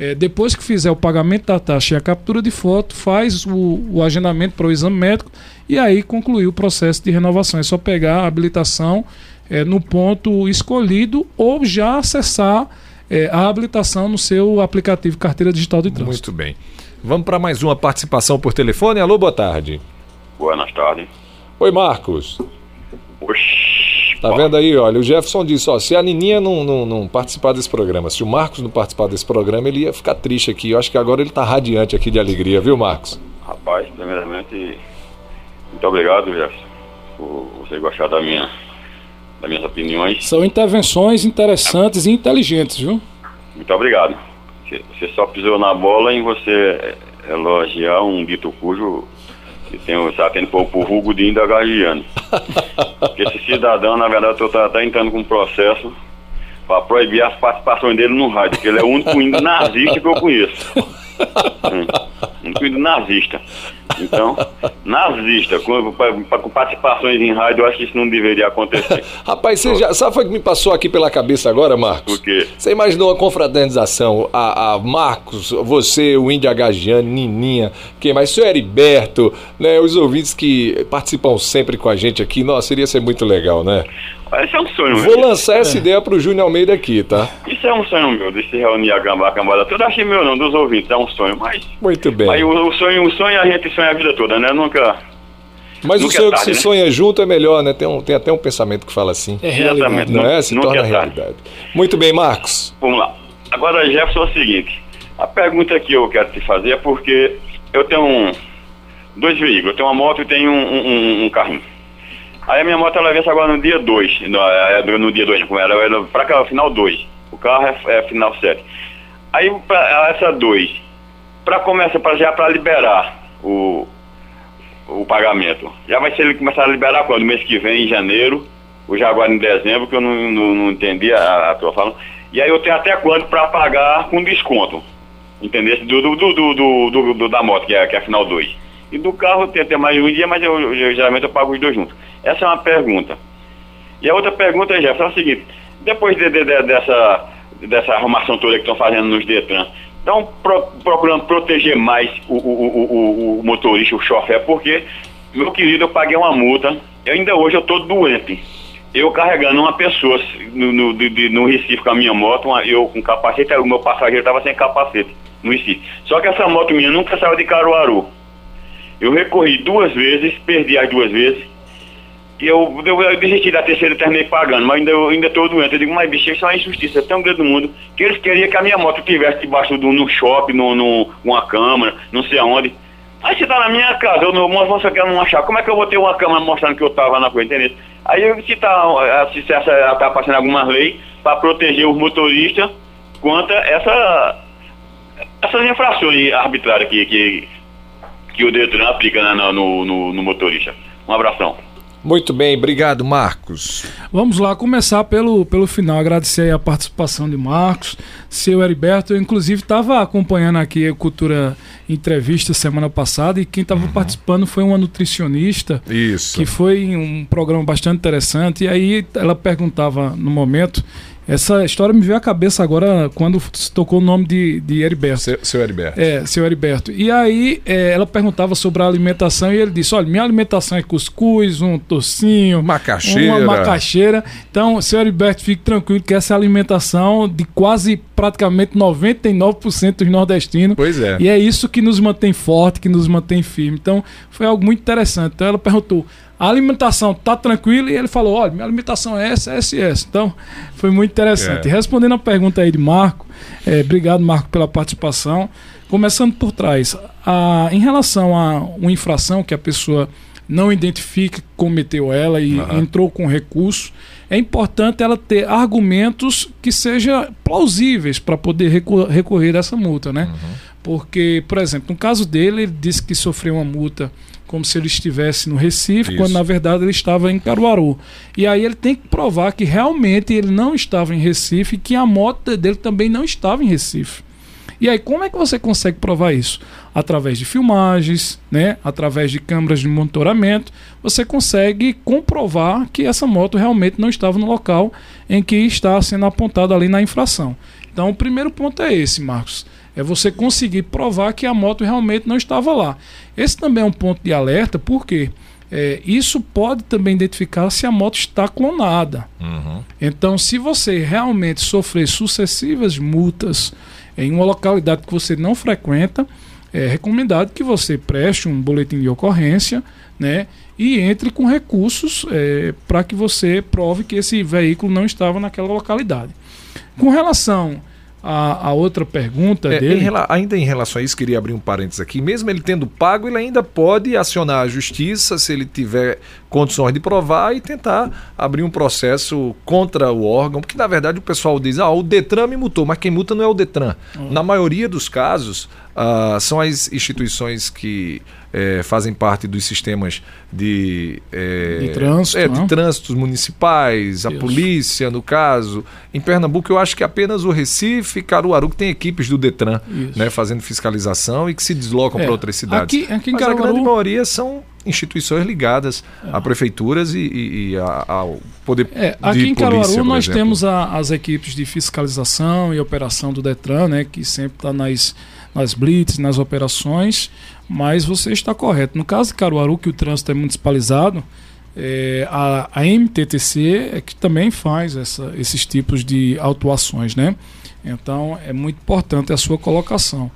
É, depois que fizer o pagamento da taxa e a captura de foto, faz o, o agendamento para o exame médico e aí concluir o processo de renovação. É só pegar a habilitação é, no ponto escolhido ou já acessar é, a habilitação no seu aplicativo Carteira Digital de Trânsito. Muito bem. Vamos para mais uma participação por telefone. Alô, boa tarde. Boa tarde. Oi, Marcos. Oxi. Tá vendo aí, olha, o Jefferson disse, ó, se a Nininha não, não, não, participar desse programa, se o Marcos não participar desse programa, ele ia ficar triste aqui. Eu acho que agora ele tá radiante aqui de alegria, viu, Marcos? Rapaz, primeiramente, muito obrigado, Jefferson, por você gostar da minha, das minhas opiniões. São intervenções interessantes e inteligentes, viu? Muito obrigado. Você só pisou na bola em você elogiar um dito cujo que tem o tendo por, por Hugo Indagagiano. Porque esse cidadão, na verdade, eu estou até entrando com um processo para proibir as participações dele no rádio, porque ele é o único nazista que eu conheço. Hum, único índio nazista. Então, nazista, com, com, participações em rádio, eu acho que isso não deveria acontecer. Rapaz, você já, sabe o que me passou aqui pela cabeça agora, Marcos? O quê? Você imaginou a confraternização? A, a Marcos, você, o Índio Agagiano, Nininha, quem mais? O senhor Heriberto, né? Os ouvintes que participam sempre com a gente aqui. Nossa, seria ser muito legal, né? Esse é um sonho Vou meu. lançar essa é. ideia pro Júnior Almeida aqui, tá? Isso é um sonho meu, de se reunir a cambada, a cambada toda. Achei meu não, dos ouvintes, é um sonho, mas... Muito bem. Aí o, o, sonho, o sonho a gente sonha a vida toda, né? Nunca... Mas nunca o sonho é tarde, que se né? sonha junto é melhor, né? Tem, um, tem até um pensamento que fala assim. É realidade. Não é? Se nunca torna é realidade. Muito bem, Marcos. Vamos lá. Agora, Jefferson, é o seguinte. A pergunta que eu quero te fazer é porque eu tenho um, dois veículos. Eu tenho uma moto e tenho um, um, um carrinho. Aí a minha moto ela vence agora no dia 2. No, é, no dia 2, como era, era pra cá, final 2. O carro é, é final 7. Aí pra, essa 2, para começar, já para liberar o, o pagamento, já vai ser ele começar a liberar quando? Mês que vem, em janeiro, ou já agora em dezembro, que eu não, não, não entendi a, a tua fala. E aí eu tenho até quando para pagar com desconto. Entendeu? Do, do, do, do, do, da moto, que é, que é final 2. E do carro tem até mais um dia, mas eu, eu, geralmente eu pago os dois juntos. Essa é uma pergunta. E a outra pergunta, Jefferson, é o seguinte, depois de, de, de, dessa, dessa arrumação toda que estão fazendo nos Detran, estão pro, procurando proteger mais o, o, o, o, motorista, o chofer, porque, meu querido, eu paguei uma multa, e ainda hoje eu estou doente. Eu carregando uma pessoa no, no, de, no Recife com a minha moto, uma, eu com capacete, o meu passageiro estava sem capacete no Recife. Só que essa moto minha nunca saiu de Caruaru. Eu recorri duas vezes, perdi as duas vezes, e eu, eu, eu desisti da terceira terminei pagando, mas ainda, eu ainda estou doente. Eu digo, mas bicho, isso é uma injustiça tão grande no mundo que eles queriam que a minha moto estivesse debaixo do no shopping, no, no, uma câmera, não sei aonde. Aí você tá na minha casa, eu não, você quer não achar, como é que eu vou ter uma câmera mostrando que eu tava na frente, entendeu? Aí eu se tá, se essa tá passando alguma lei para proteger os motoristas contra essa essas infrações arbitrárias que, que, que o Detran aplica né, no, no, no motorista. Um abração. Muito bem, obrigado, Marcos. Vamos lá começar pelo, pelo final. Agradecer a participação de Marcos, seu Heriberto. Eu, inclusive, estava acompanhando aqui a Cultura Entrevista semana passada e quem estava uhum. participando foi uma nutricionista. Isso. Que foi um programa bastante interessante. E aí ela perguntava no momento essa história me veio à cabeça agora quando se tocou o nome de, de Heriberto. Seu, seu Heriberto. É, seu Heriberto. E aí é, ela perguntava sobre a alimentação e ele disse: olha, minha alimentação é cuscuz, um tocinho, macaxeira. uma macaxeira. Então, seu Heriberto, fique tranquilo que essa é a alimentação de quase praticamente 99% dos nordestinos. Pois é. E é isso que nos mantém forte, que nos mantém firme. Então, foi algo muito interessante. Então, ela perguntou: a alimentação tá tranquila e ele falou: olha, minha alimentação é essa, essa e essa. Então, foi muito interessante. É. Respondendo a pergunta aí de Marco, é, obrigado, Marco, pela participação. Começando por trás, a, em relação a uma infração que a pessoa não identifica que cometeu ela e uhum. entrou com recurso, é importante ela ter argumentos que sejam plausíveis para poder recorrer a essa multa, né? Uhum. Porque, por exemplo, no caso dele, ele disse que sofreu uma multa como se ele estivesse no Recife, Isso. quando na verdade ele estava em Caruaru. E aí ele tem que provar que realmente ele não estava em Recife e que a moto dele também não estava em Recife. E aí, como é que você consegue provar isso? Através de filmagens, né? através de câmeras de monitoramento, você consegue comprovar que essa moto realmente não estava no local em que está sendo apontado ali na infração. Então, o primeiro ponto é esse, Marcos. É você conseguir provar que a moto realmente não estava lá. Esse também é um ponto de alerta, porque é, isso pode também identificar se a moto está clonada. Uhum. Então, se você realmente sofrer sucessivas multas em uma localidade que você não frequenta, é recomendado que você preste um boletim de ocorrência né, e entre com recursos é, para que você prove que esse veículo não estava naquela localidade. Com relação a, a outra pergunta é, dele. Em, ainda em relação a isso, queria abrir um parênteses aqui. Mesmo ele tendo pago, ele ainda pode acionar a justiça se ele tiver condições de provar e tentar abrir um processo contra o órgão, porque na verdade o pessoal diz: ah, o Detran me multou, mas quem multa não é o Detran. Uhum. Na maioria dos casos, Uh, são as instituições que é, fazem parte dos sistemas de, é, de, trânsito, é, de trânsitos municipais, a polícia, no caso. Em Pernambuco, eu acho que apenas o Recife e Caruaru que tem equipes do Detran né, fazendo fiscalização e que se deslocam é, para outras cidades. Aqui, aqui em Mas Caruaru... a grande maioria são instituições ligadas a é. prefeituras e, e, e ao poder é, aqui em Caruaru nós exemplo. temos a, as equipes de fiscalização e operação do Detran, né, que sempre está nas nas blitz, nas operações, mas você está correto. No caso de Caruaru, que o trânsito é municipalizado, é, a, a, MTTC é que também faz essa, esses tipos de autuações, né? Então é muito importante a sua colocação.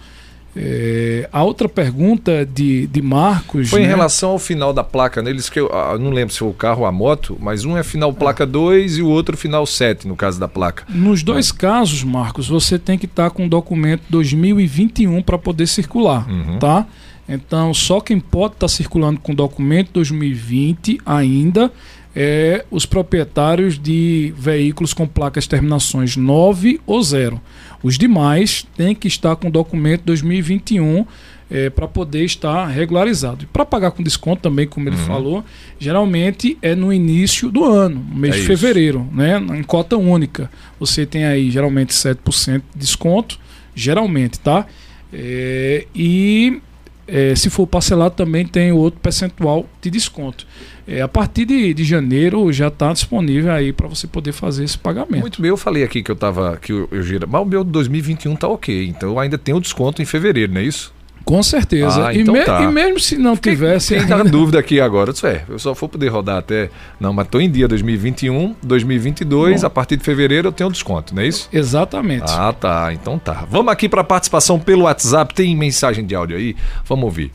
É, a outra pergunta de, de Marcos. Foi né? em relação ao final da placa, né? Eles que eu, ah, não lembro se foi o carro ou a moto, mas um é final placa 2 e o outro final 7, no caso da placa. Nos dois é. casos, Marcos, você tem que estar tá com o documento 2021 para poder circular, uhum. tá? Então, só quem pode estar tá circulando com documento 2020 ainda é os proprietários de veículos com placas terminações 9 ou 0. Os demais têm que estar com documento 2021 é, para poder estar regularizado. E para pagar com desconto também, como ele uhum. falou, geralmente é no início do ano, no mês é de fevereiro, né? em cota única. Você tem aí geralmente 7% de desconto, geralmente, tá? É, e é, se for parcelado também tem outro percentual de desconto. É, a partir de, de janeiro já está disponível aí para você poder fazer esse pagamento. Muito bem, eu falei aqui que eu estava que eu, eu gira, mas o meu 2021 tá ok, então ainda tem o desconto em fevereiro, não é isso? Com certeza. Ah, então e, me, tá. e, mesmo se não Fiquei, tivesse. Tem ainda... dúvida aqui agora. Eu, é, eu só vou poder rodar até. Não, mas estou em dia 2021, 2022. Bom. A partir de fevereiro eu tenho desconto, não é isso? Exatamente. Ah, tá. Então tá. Vamos aqui para a participação pelo WhatsApp. Tem mensagem de áudio aí? Vamos ouvir.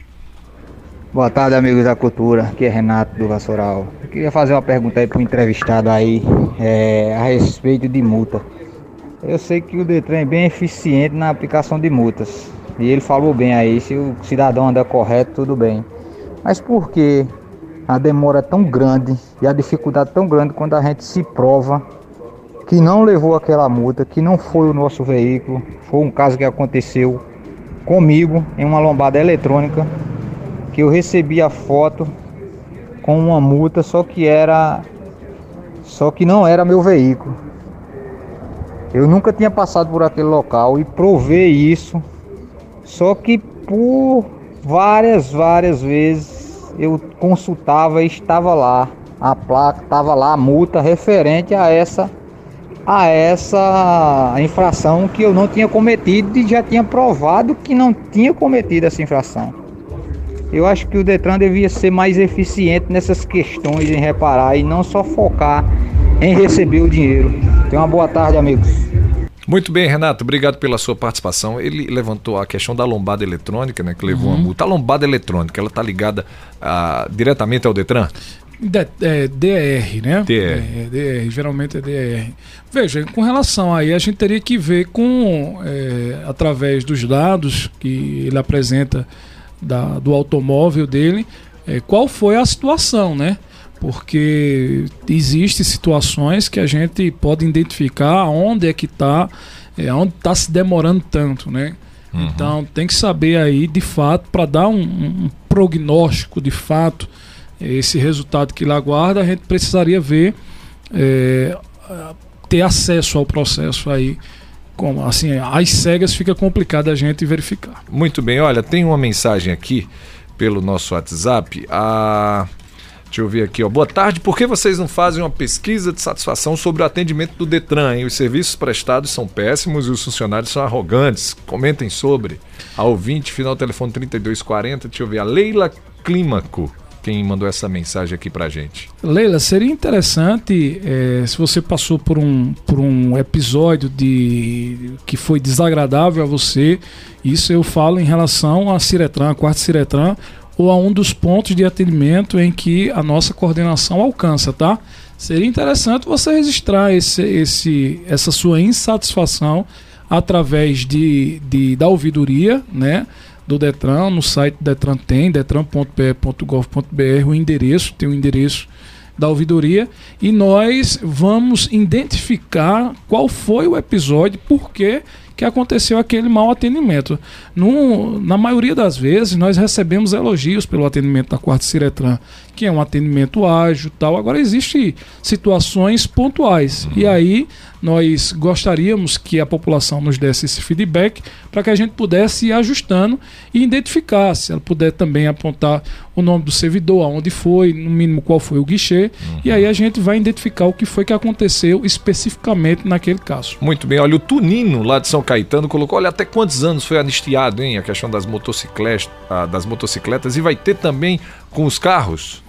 Boa tarde, amigos da cultura. Aqui é Renato do Vassoural. Eu queria fazer uma pergunta aí para o entrevistado aí é, a respeito de multa. Eu sei que o Detran é bem eficiente na aplicação de multas. E ele falou bem aí, se o cidadão anda correto, tudo bem. Mas por que a demora é tão grande e a dificuldade tão grande quando a gente se prova que não levou aquela multa, que não foi o nosso veículo, foi um caso que aconteceu comigo em uma lombada eletrônica que eu recebi a foto com uma multa, só que era só que não era meu veículo. Eu nunca tinha passado por aquele local e provei isso. Só que por várias, várias vezes eu consultava e estava lá a placa, estava lá a multa referente a essa a essa infração que eu não tinha cometido e já tinha provado que não tinha cometido essa infração. Eu acho que o Detran devia ser mais eficiente nessas questões em reparar e não só focar em receber o dinheiro. Tenha uma boa tarde, amigos. Muito bem, Renato, obrigado pela sua participação. Ele levantou a questão da lombada eletrônica, né, que levou uhum. a multa. A lombada eletrônica, ela está ligada a, ah, diretamente ao Detran? D, é, DR, né? DR. É, DR, geralmente é DR. Veja, com relação aí, a gente teria que ver com, é, através dos dados que ele apresenta da, do automóvel dele, é, qual foi a situação, né? Porque existem situações que a gente pode identificar onde é que está, é, onde está se demorando tanto, né? Uhum. Então tem que saber aí, de fato, para dar um, um prognóstico de fato esse resultado que ele aguarda, a gente precisaria ver, é, ter acesso ao processo aí. Como, assim, as cegas fica complicado a gente verificar. Muito bem, olha, tem uma mensagem aqui pelo nosso WhatsApp. A. Deixa eu ver aqui, ó. Boa tarde. Por que vocês não fazem uma pesquisa de satisfação sobre o atendimento do Detran? Hein? Os serviços prestados são péssimos e os funcionários são arrogantes. Comentem sobre. A ouvinte, final telefone 3240. Deixa eu ver. A Leila Clímaco quem mandou essa mensagem aqui pra gente. Leila, seria interessante é, se você passou por um, por um episódio de que foi desagradável a você. Isso eu falo em relação a Ciretran, a quarta Ciretran, ou a um dos pontos de atendimento em que a nossa coordenação alcança, tá? Seria interessante você registrar esse, esse, essa sua insatisfação através de, de da ouvidoria, né? do Detran, no site Detran tem, detran.pe.gov.br, o endereço, tem o endereço da ouvidoria, e nós vamos identificar qual foi o episódio, por que que aconteceu aquele mau atendimento. No, na maioria das vezes, nós recebemos elogios pelo atendimento da quarta Ciretran, que é um atendimento ágil tal. Agora, existem situações pontuais. E aí, nós gostaríamos que a população nos desse esse feedback para que a gente pudesse ir ajustando e identificar, se ela puder também apontar o nome do servidor, aonde foi, no mínimo qual foi o guichê, uhum. e aí a gente vai identificar o que foi que aconteceu especificamente naquele caso. Muito bem, olha, o Tunino lá de São Caetano colocou, olha, até quantos anos foi anistiado, hein, a questão das motocicletas, das motocicletas e vai ter também com os carros?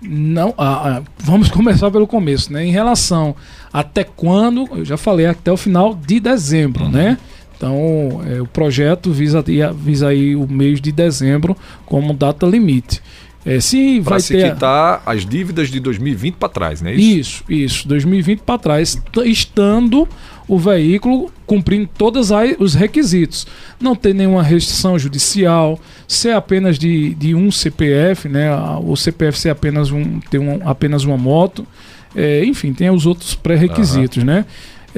Não, ah, ah, vamos começar pelo começo, né? Em relação até quando, eu já falei até o final de dezembro, uhum. né? Então, é, o projeto visa, visa aí o mês de dezembro como data limite. É, se pra vai se ter quitar as dívidas de 2020 para trás, né? Isso, isso, isso 2020 para trás, estando o veículo cumprindo todos os requisitos. Não tem nenhuma restrição judicial, ser apenas de, de um CPF, né? O CPF ser apenas um, ter um, apenas uma moto. É, enfim, tem os outros pré-requisitos, uhum. né?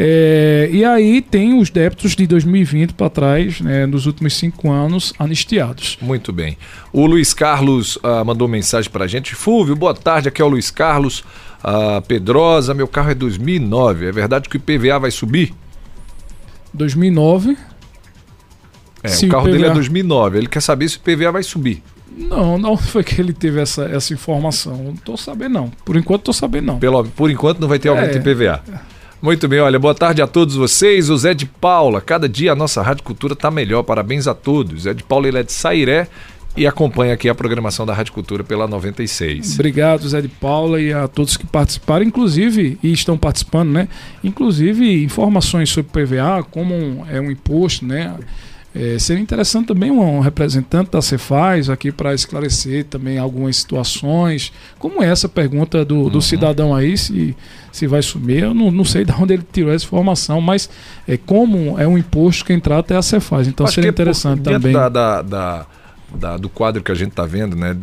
É, e aí tem os débitos de 2020 para trás, né, nos últimos cinco anos, anistiados. Muito bem. O Luiz Carlos uh, mandou mensagem para a gente. Fúvio, boa tarde, aqui é o Luiz Carlos. Uh, Pedrosa, meu carro é 2009. É verdade que o IPVA vai subir? 2009. É, o carro o dele é 2009. Ele quer saber se o IPVA vai subir. Não, não foi que ele teve essa, essa informação. Não tô sabendo, não. Por enquanto, tô sabendo, não. Pelo, por enquanto, não vai ter aumento é, de IPVA. Muito bem, olha, boa tarde a todos vocês. O Zé de Paula, cada dia a nossa Rádio Cultura está melhor. Parabéns a todos. Zé de Paula, ele é de Sairé e acompanha aqui a programação da Rádio Cultura pela 96. Obrigado, Zé de Paula, e a todos que participaram, inclusive, e estão participando, né? Inclusive, informações sobre PVA, como é um imposto, né? É, seria interessante também um representante da Cefaz aqui para esclarecer também algumas situações, como essa pergunta do, uhum. do cidadão aí, se, se vai sumir. Eu não, não sei de onde ele tirou essa informação, mas é como é um imposto que entrar até a Cefaz. Então Acho seria é interessante também. Dentro da, da, da, da, do quadro que a gente está vendo, né?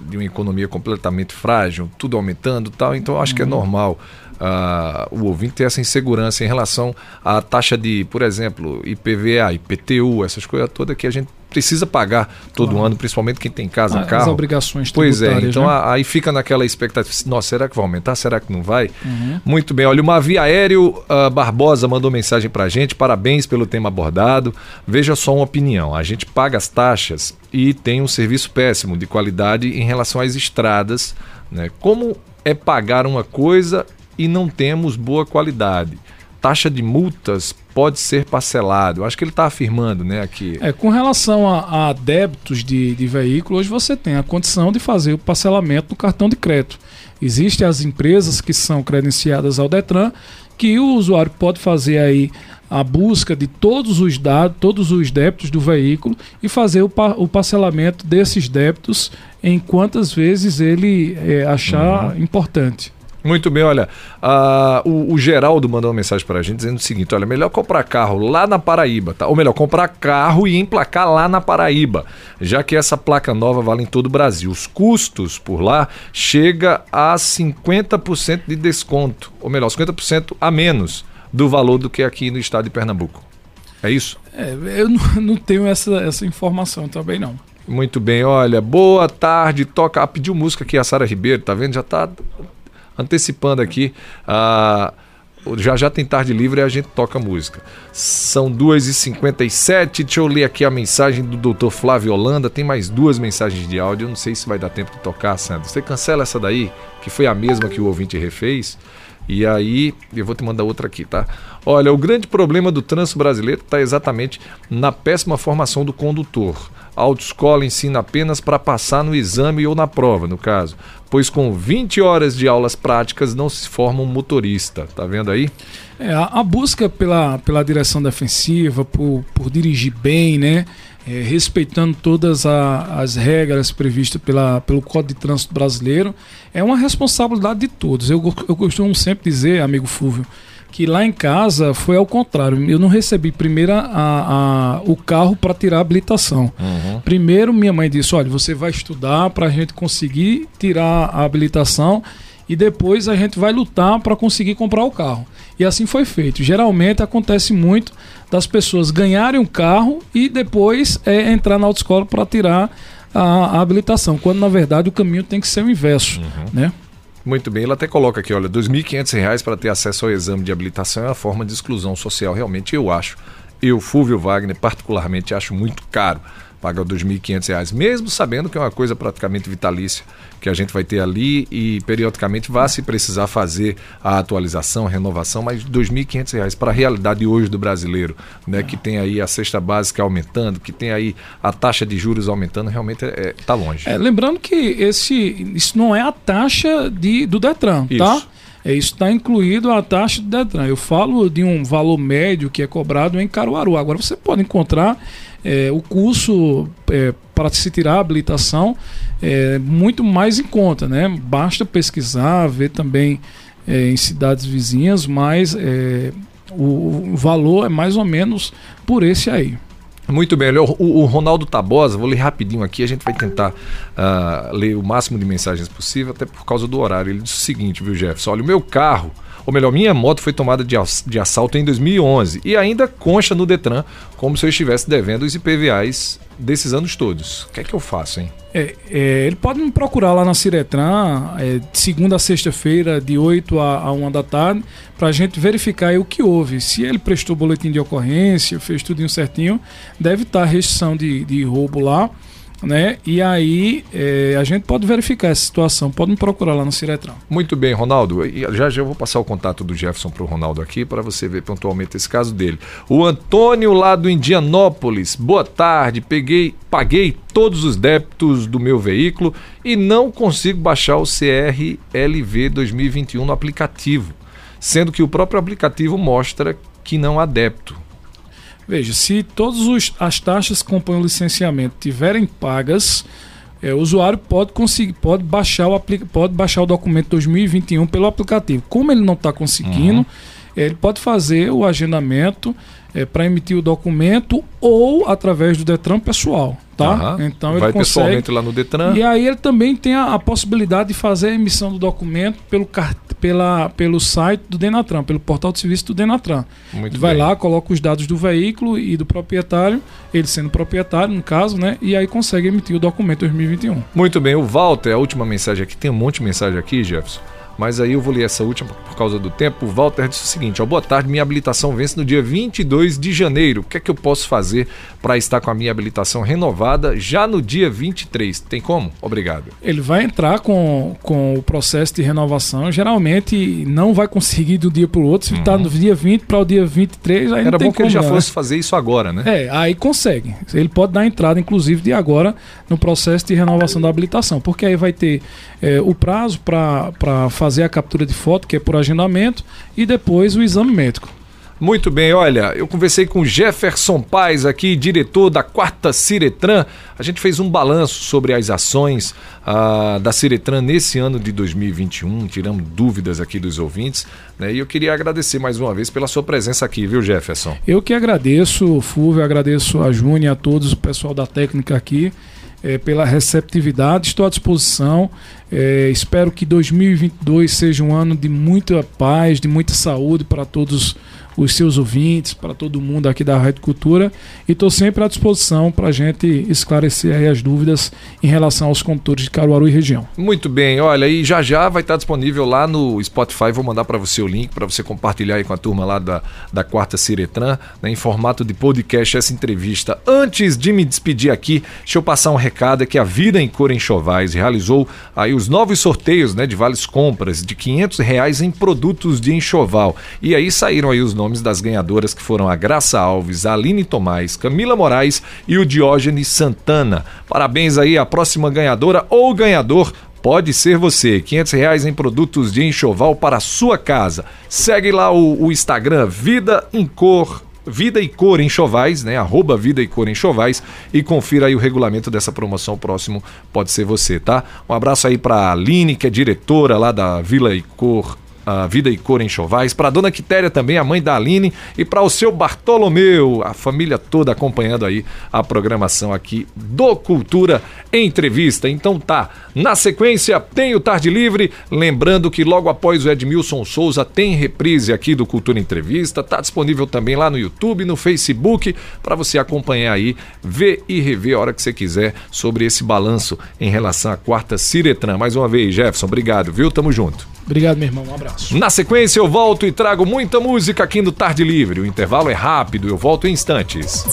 de uma economia completamente frágil, tudo aumentando tal, então acho que é uhum. normal uh, o ouvinte ter essa insegurança em relação à taxa de, por exemplo, IPVA, IPTU, essas coisas todas que a gente precisa pagar todo claro. ano, principalmente quem tem casa, ah, carro. As obrigações Pois é, então né? aí fica naquela expectativa, nossa, será que vai aumentar? Será que não vai? Uhum. Muito bem, olha, uma Via Aéreo uh, Barbosa mandou mensagem pra gente, parabéns pelo tema abordado. Veja só uma opinião, a gente paga as taxas e tem um serviço péssimo de qualidade em relação às estradas, né? Como é pagar uma coisa e não temos boa qualidade. Taxa de multas pode ser parcelado. Acho que ele está afirmando, né, aqui. É, com relação a, a débitos de, de veículo, hoje você tem a condição de fazer o parcelamento do cartão de crédito. Existem as empresas que são credenciadas ao Detran que o usuário pode fazer aí a busca de todos os dados, todos os débitos do veículo e fazer o, pa o parcelamento desses débitos em quantas vezes ele é, achar uhum. importante. Muito bem, olha, uh, o, o, Geraldo mandou uma mensagem para a gente dizendo o seguinte: olha, melhor comprar carro lá na Paraíba, tá? Ou melhor, comprar carro e emplacar lá na Paraíba, já que essa placa nova vale em todo o Brasil. Os custos por lá chega a 50% de desconto, ou melhor, 50% a menos do valor do que aqui no estado de Pernambuco. É isso? É, eu não, tenho essa, essa informação também não. Muito bem, olha, boa tarde, toca, ah, pediu música aqui a Sara Ribeiro, tá vendo? Já tá antecipando aqui. Já já tem tarde livre e a gente toca música. São 2h57. Deixa eu ler aqui a mensagem do Dr. Flávio Holanda. Tem mais duas mensagens de áudio. Não sei se vai dar tempo de tocar, Sandro. Você cancela essa daí, que foi a mesma que o ouvinte refez. E aí, eu vou te mandar outra aqui, tá? Olha, o grande problema do trânsito brasileiro está exatamente na péssima formação do condutor. Autoescola ensina apenas para passar no exame ou na prova, no caso, pois com 20 horas de aulas práticas não se forma um motorista. Tá vendo aí? É, a, a, busca pela, pela direção defensiva, por, por dirigir bem, né? É, respeitando todas a, as regras previstas pela, pelo Código de Trânsito Brasileiro, é uma responsabilidade de todos. Eu, eu costumo sempre dizer, amigo Fúvio, que lá em casa foi ao contrário. Eu não recebi primeiro a, a o carro para tirar a habilitação. Uhum. Primeiro minha mãe disse: olha, você vai estudar para a gente conseguir tirar a habilitação e depois a gente vai lutar para conseguir comprar o carro. E assim foi feito. Geralmente acontece muito das pessoas ganharem um carro e depois é, entrar na autoescola para tirar a, a, habilitação, quando na verdade o caminho tem que ser o inverso, uhum. né? Muito bem, ele até coloca aqui, olha, R$ 2.500 para ter acesso ao exame de habilitação é uma forma de exclusão social, realmente eu acho. Eu, Fúvio Wagner, particularmente acho muito caro paga R$ 2.500, mesmo sabendo que é uma coisa praticamente vitalícia que a gente vai ter ali e periodicamente vai se precisar fazer a atualização, a renovação, mas R$ 2.500 para a realidade hoje do brasileiro, né, que tem aí a cesta básica aumentando, que tem aí a taxa de juros aumentando, realmente está é, tá longe. É, lembrando que esse, isso não é a taxa de, do Detran, tá? isso. tá? É, isso está incluído a taxa do Detran. Eu falo de um valor médio que é cobrado em Caruaru. Agora você pode encontrar é, o curso é, para se tirar a habilitação é muito mais em conta, né? Basta pesquisar, ver também é, em cidades vizinhas, mas é, o, o valor é mais ou menos por esse aí. Muito bem, o, o, Ronaldo Tabosa, vou ler rapidinho aqui, a gente vai tentar uh, ler o máximo de mensagens possível, até por causa do horário. Ele disse o seguinte, viu, Jefferson? Olha, o meu carro ou melhor, minha moto foi tomada de, de assalto em 2011 e ainda concha no Detran como se eu estivesse devendo os IPVAs desses anos todos. O que é que eu faço, hein? É, é, ele pode me procurar lá na Ciretran, é, de segunda a sexta-feira, de 8 a, a 1 da tarde, para a gente verificar o que houve. Se ele prestou boletim de ocorrência, fez tudo certinho, deve estar a restrição de, de roubo lá né? E aí é, a gente pode verificar essa situação, pode me procurar lá no Ciretran. Muito bem, Ronaldo. Já já eu vou passar o contato do Jefferson para o Ronaldo aqui para você ver pontualmente esse caso dele. O Antônio lá do Indianópolis. Boa tarde. Peguei, paguei todos os débitos do meu veículo e não consigo baixar o CRLV 2021 no aplicativo, sendo que o próprio aplicativo mostra que não há débito. Veja, se todas as taxas que compõem o licenciamento tiverem pagas, é, o usuário pode conseguir, pode baixar o pode baixar o documento 2021 pelo aplicativo. Como ele não está conseguindo, uhum. ele pode fazer o agendamento é, para emitir o documento ou através do Detran pessoal. tá? Aham. Então ele Vai consegue. pessoalmente lá no Detran. E aí ele também tem a, a possibilidade de fazer a emissão do documento pelo, car- pela, pelo site do Denatran, pelo portal de serviço do Denatran. Muito Vai bem. lá, coloca os dados do veículo e do proprietário, ele sendo proprietário, no caso, né? E aí consegue emitir o documento 2021. Muito bem, o Walter, a última mensagem aqui, tem um monte de mensagem aqui, Jefferson. Mas aí eu vou ler essa última por causa do tempo. O Walter disse o seguinte: ó, boa tarde, minha habilitação vence no dia 22 de janeiro. O que é que eu posso fazer para estar com a minha habilitação renovada já no dia 23? Tem como? Obrigado. Ele vai entrar com, com o processo de renovação. Geralmente não vai conseguir do dia para o outro. Se está no dia 20 para o dia 23, aí não Uhum. Era tem bom que ele como já não, né? fosse fazer isso agora, né? É, aí consegue. Ele pode dar entrada, inclusive, de agora no processo de renovação da habilitação, porque aí vai ter é, o prazo para fazer a captura de foto, que é por agendamento, e depois o exame médico. Muito bem, olha, eu conversei com Jefferson Paz aqui, diretor da quarta Ciretran. A gente fez um balanço sobre as ações ah, da Ciretran nesse ano de 2021, tiramos dúvidas aqui dos ouvintes, né? E eu queria agradecer mais uma vez pela sua presença aqui, viu, Jefferson? Eu que agradeço, Fulvio, agradeço a Júnior, a todos, o pessoal da técnica aqui, eh, pela receptividade. Estou à disposição. Eh, espero que 2022 seja um ano de muita paz, de muita saúde para todos os seus ouvintes, para todo mundo aqui da Rádio Cultura. E estou sempre à disposição para a gente esclarecer as dúvidas em relação aos condutores de Caruaru e região. Muito bem, olha, e já já vai estar disponível lá no Spotify. Vou mandar para você o link para você compartilhar aí com a turma lá da, da quarta Ciretran, né, em formato de podcast, essa entrevista. Antes de me despedir aqui, deixa eu passar um recado: é que a Vida em Cor Enxovais realizou aí os novos sorteios né, de vales compras de 500 reais em produtos de enxoval. E aí saíram aí os nomes das ganhadoras que foram a Graça Alves, a Aline Tomás, Camila Moraes e o Diógenes Santana. Parabéns aí à próxima ganhadora ou ganhador Pode ser você, 500 reais em produtos de enxoval para a sua casa. Segue lá o, o Instagram Vida em Cor, Vida e Cor Enxovais, né? Arroba Vida e Cor Enxovais e confira aí o regulamento dessa promoção. O próximo pode ser você, tá? Um abraço aí para a Aline, que é diretora lá da Vila e Cor a Vida e Cor Enxovais, para dona Quitéria também, a mãe da Aline, e para o seu Bartolomeu, a família toda acompanhando aí a programação aqui do Cultura Entrevista. Então tá, na sequência tem o Tarde Livre, lembrando que logo após o Edmilson Souza tem reprise aqui do Cultura Entrevista, tá disponível também lá no YouTube, no Facebook, para você acompanhar aí, ver e rever a hora que você quiser sobre esse balanço em relação à quarta Ciretran. Mais uma vez, Jefferson, obrigado, viu? Tamo junto. Obrigado, meu irmão. Um abraço. Na sequência, eu volto e trago muita música aqui no Tarde Livre. O intervalo é rápido, eu volto em instantes.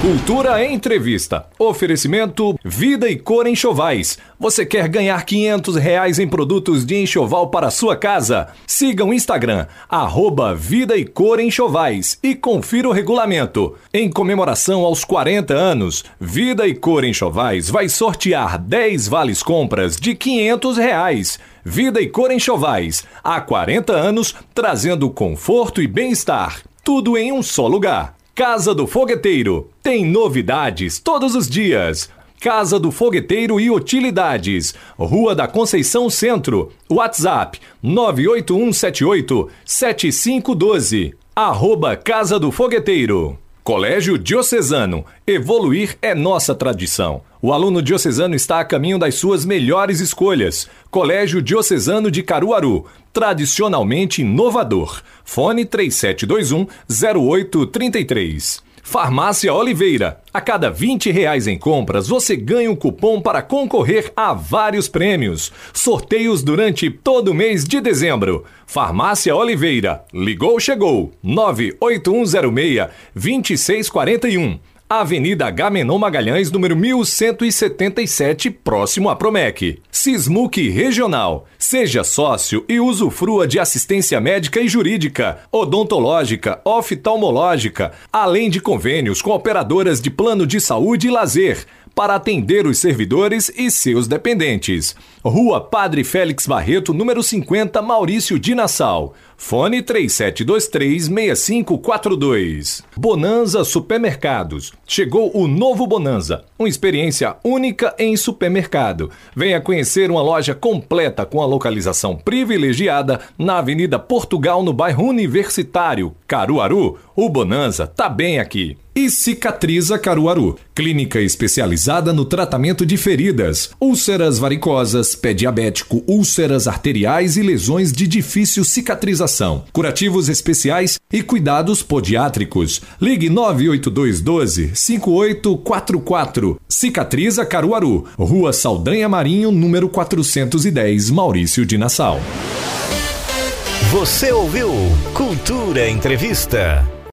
Cultura Entrevista. Oferecimento Vida e Cor Enxovais. Você quer ganhar 500 reais em produtos de enxoval para sua casa? Siga o Instagram, arroba Vida e Cor Enxovais e confira o regulamento. Em comemoração aos 40 anos, Vida e Cor Enxovais vai sortear 10 vales compras de 500 reais. Vida e Cor Enxovais, há 40 anos, trazendo conforto e bem-estar. Tudo em um só lugar. Casa do Fogueteiro. Tem novidades todos os dias. Casa do Fogueteiro e Utilidades. Rua da Conceição Centro. WhatsApp 98178 7512. Arroba Casa do Fogueteiro. Colégio Diocesano. Evoluir é nossa tradição. O aluno diocesano está a caminho das suas melhores escolhas. Colégio Diocesano de Caruaru. Tradicionalmente inovador. Fone 3721-0833. Farmácia Oliveira. A cada 20 reais em compras, você ganha um cupom para concorrer a vários prêmios. Sorteios durante todo o mês de dezembro. Farmácia Oliveira. Ligou, chegou. 98106 2641. Avenida Gamenon Magalhães, número 1177, próximo à Promec. Sismuc Regional. Seja sócio e usufrua de assistência médica e jurídica, odontológica, oftalmológica, além de convênios com operadoras de plano de saúde e lazer para atender os servidores e seus dependentes. Rua Padre Félix Barreto, número 50, Maurício de Nassau. Fone 37236542. Bonanza Supermercados. Chegou o novo Bonanza, uma experiência única em supermercado. Venha conhecer uma loja completa com a localização privilegiada na Avenida Portugal, no bairro Universitário, Caruaru. O Bonanza tá bem aqui. E Cicatriza Caruaru, clínica especializada no tratamento de feridas, úlceras varicosas, pé diabético, úlceras arteriais e lesões de difícil cicatrização. Curativos especiais e cuidados podiátricos. Ligue 98212 5844. Cicatriza Caruaru, Rua Saldanha Marinho, número 410, Maurício de Nassau. Você ouviu Cultura Entrevista.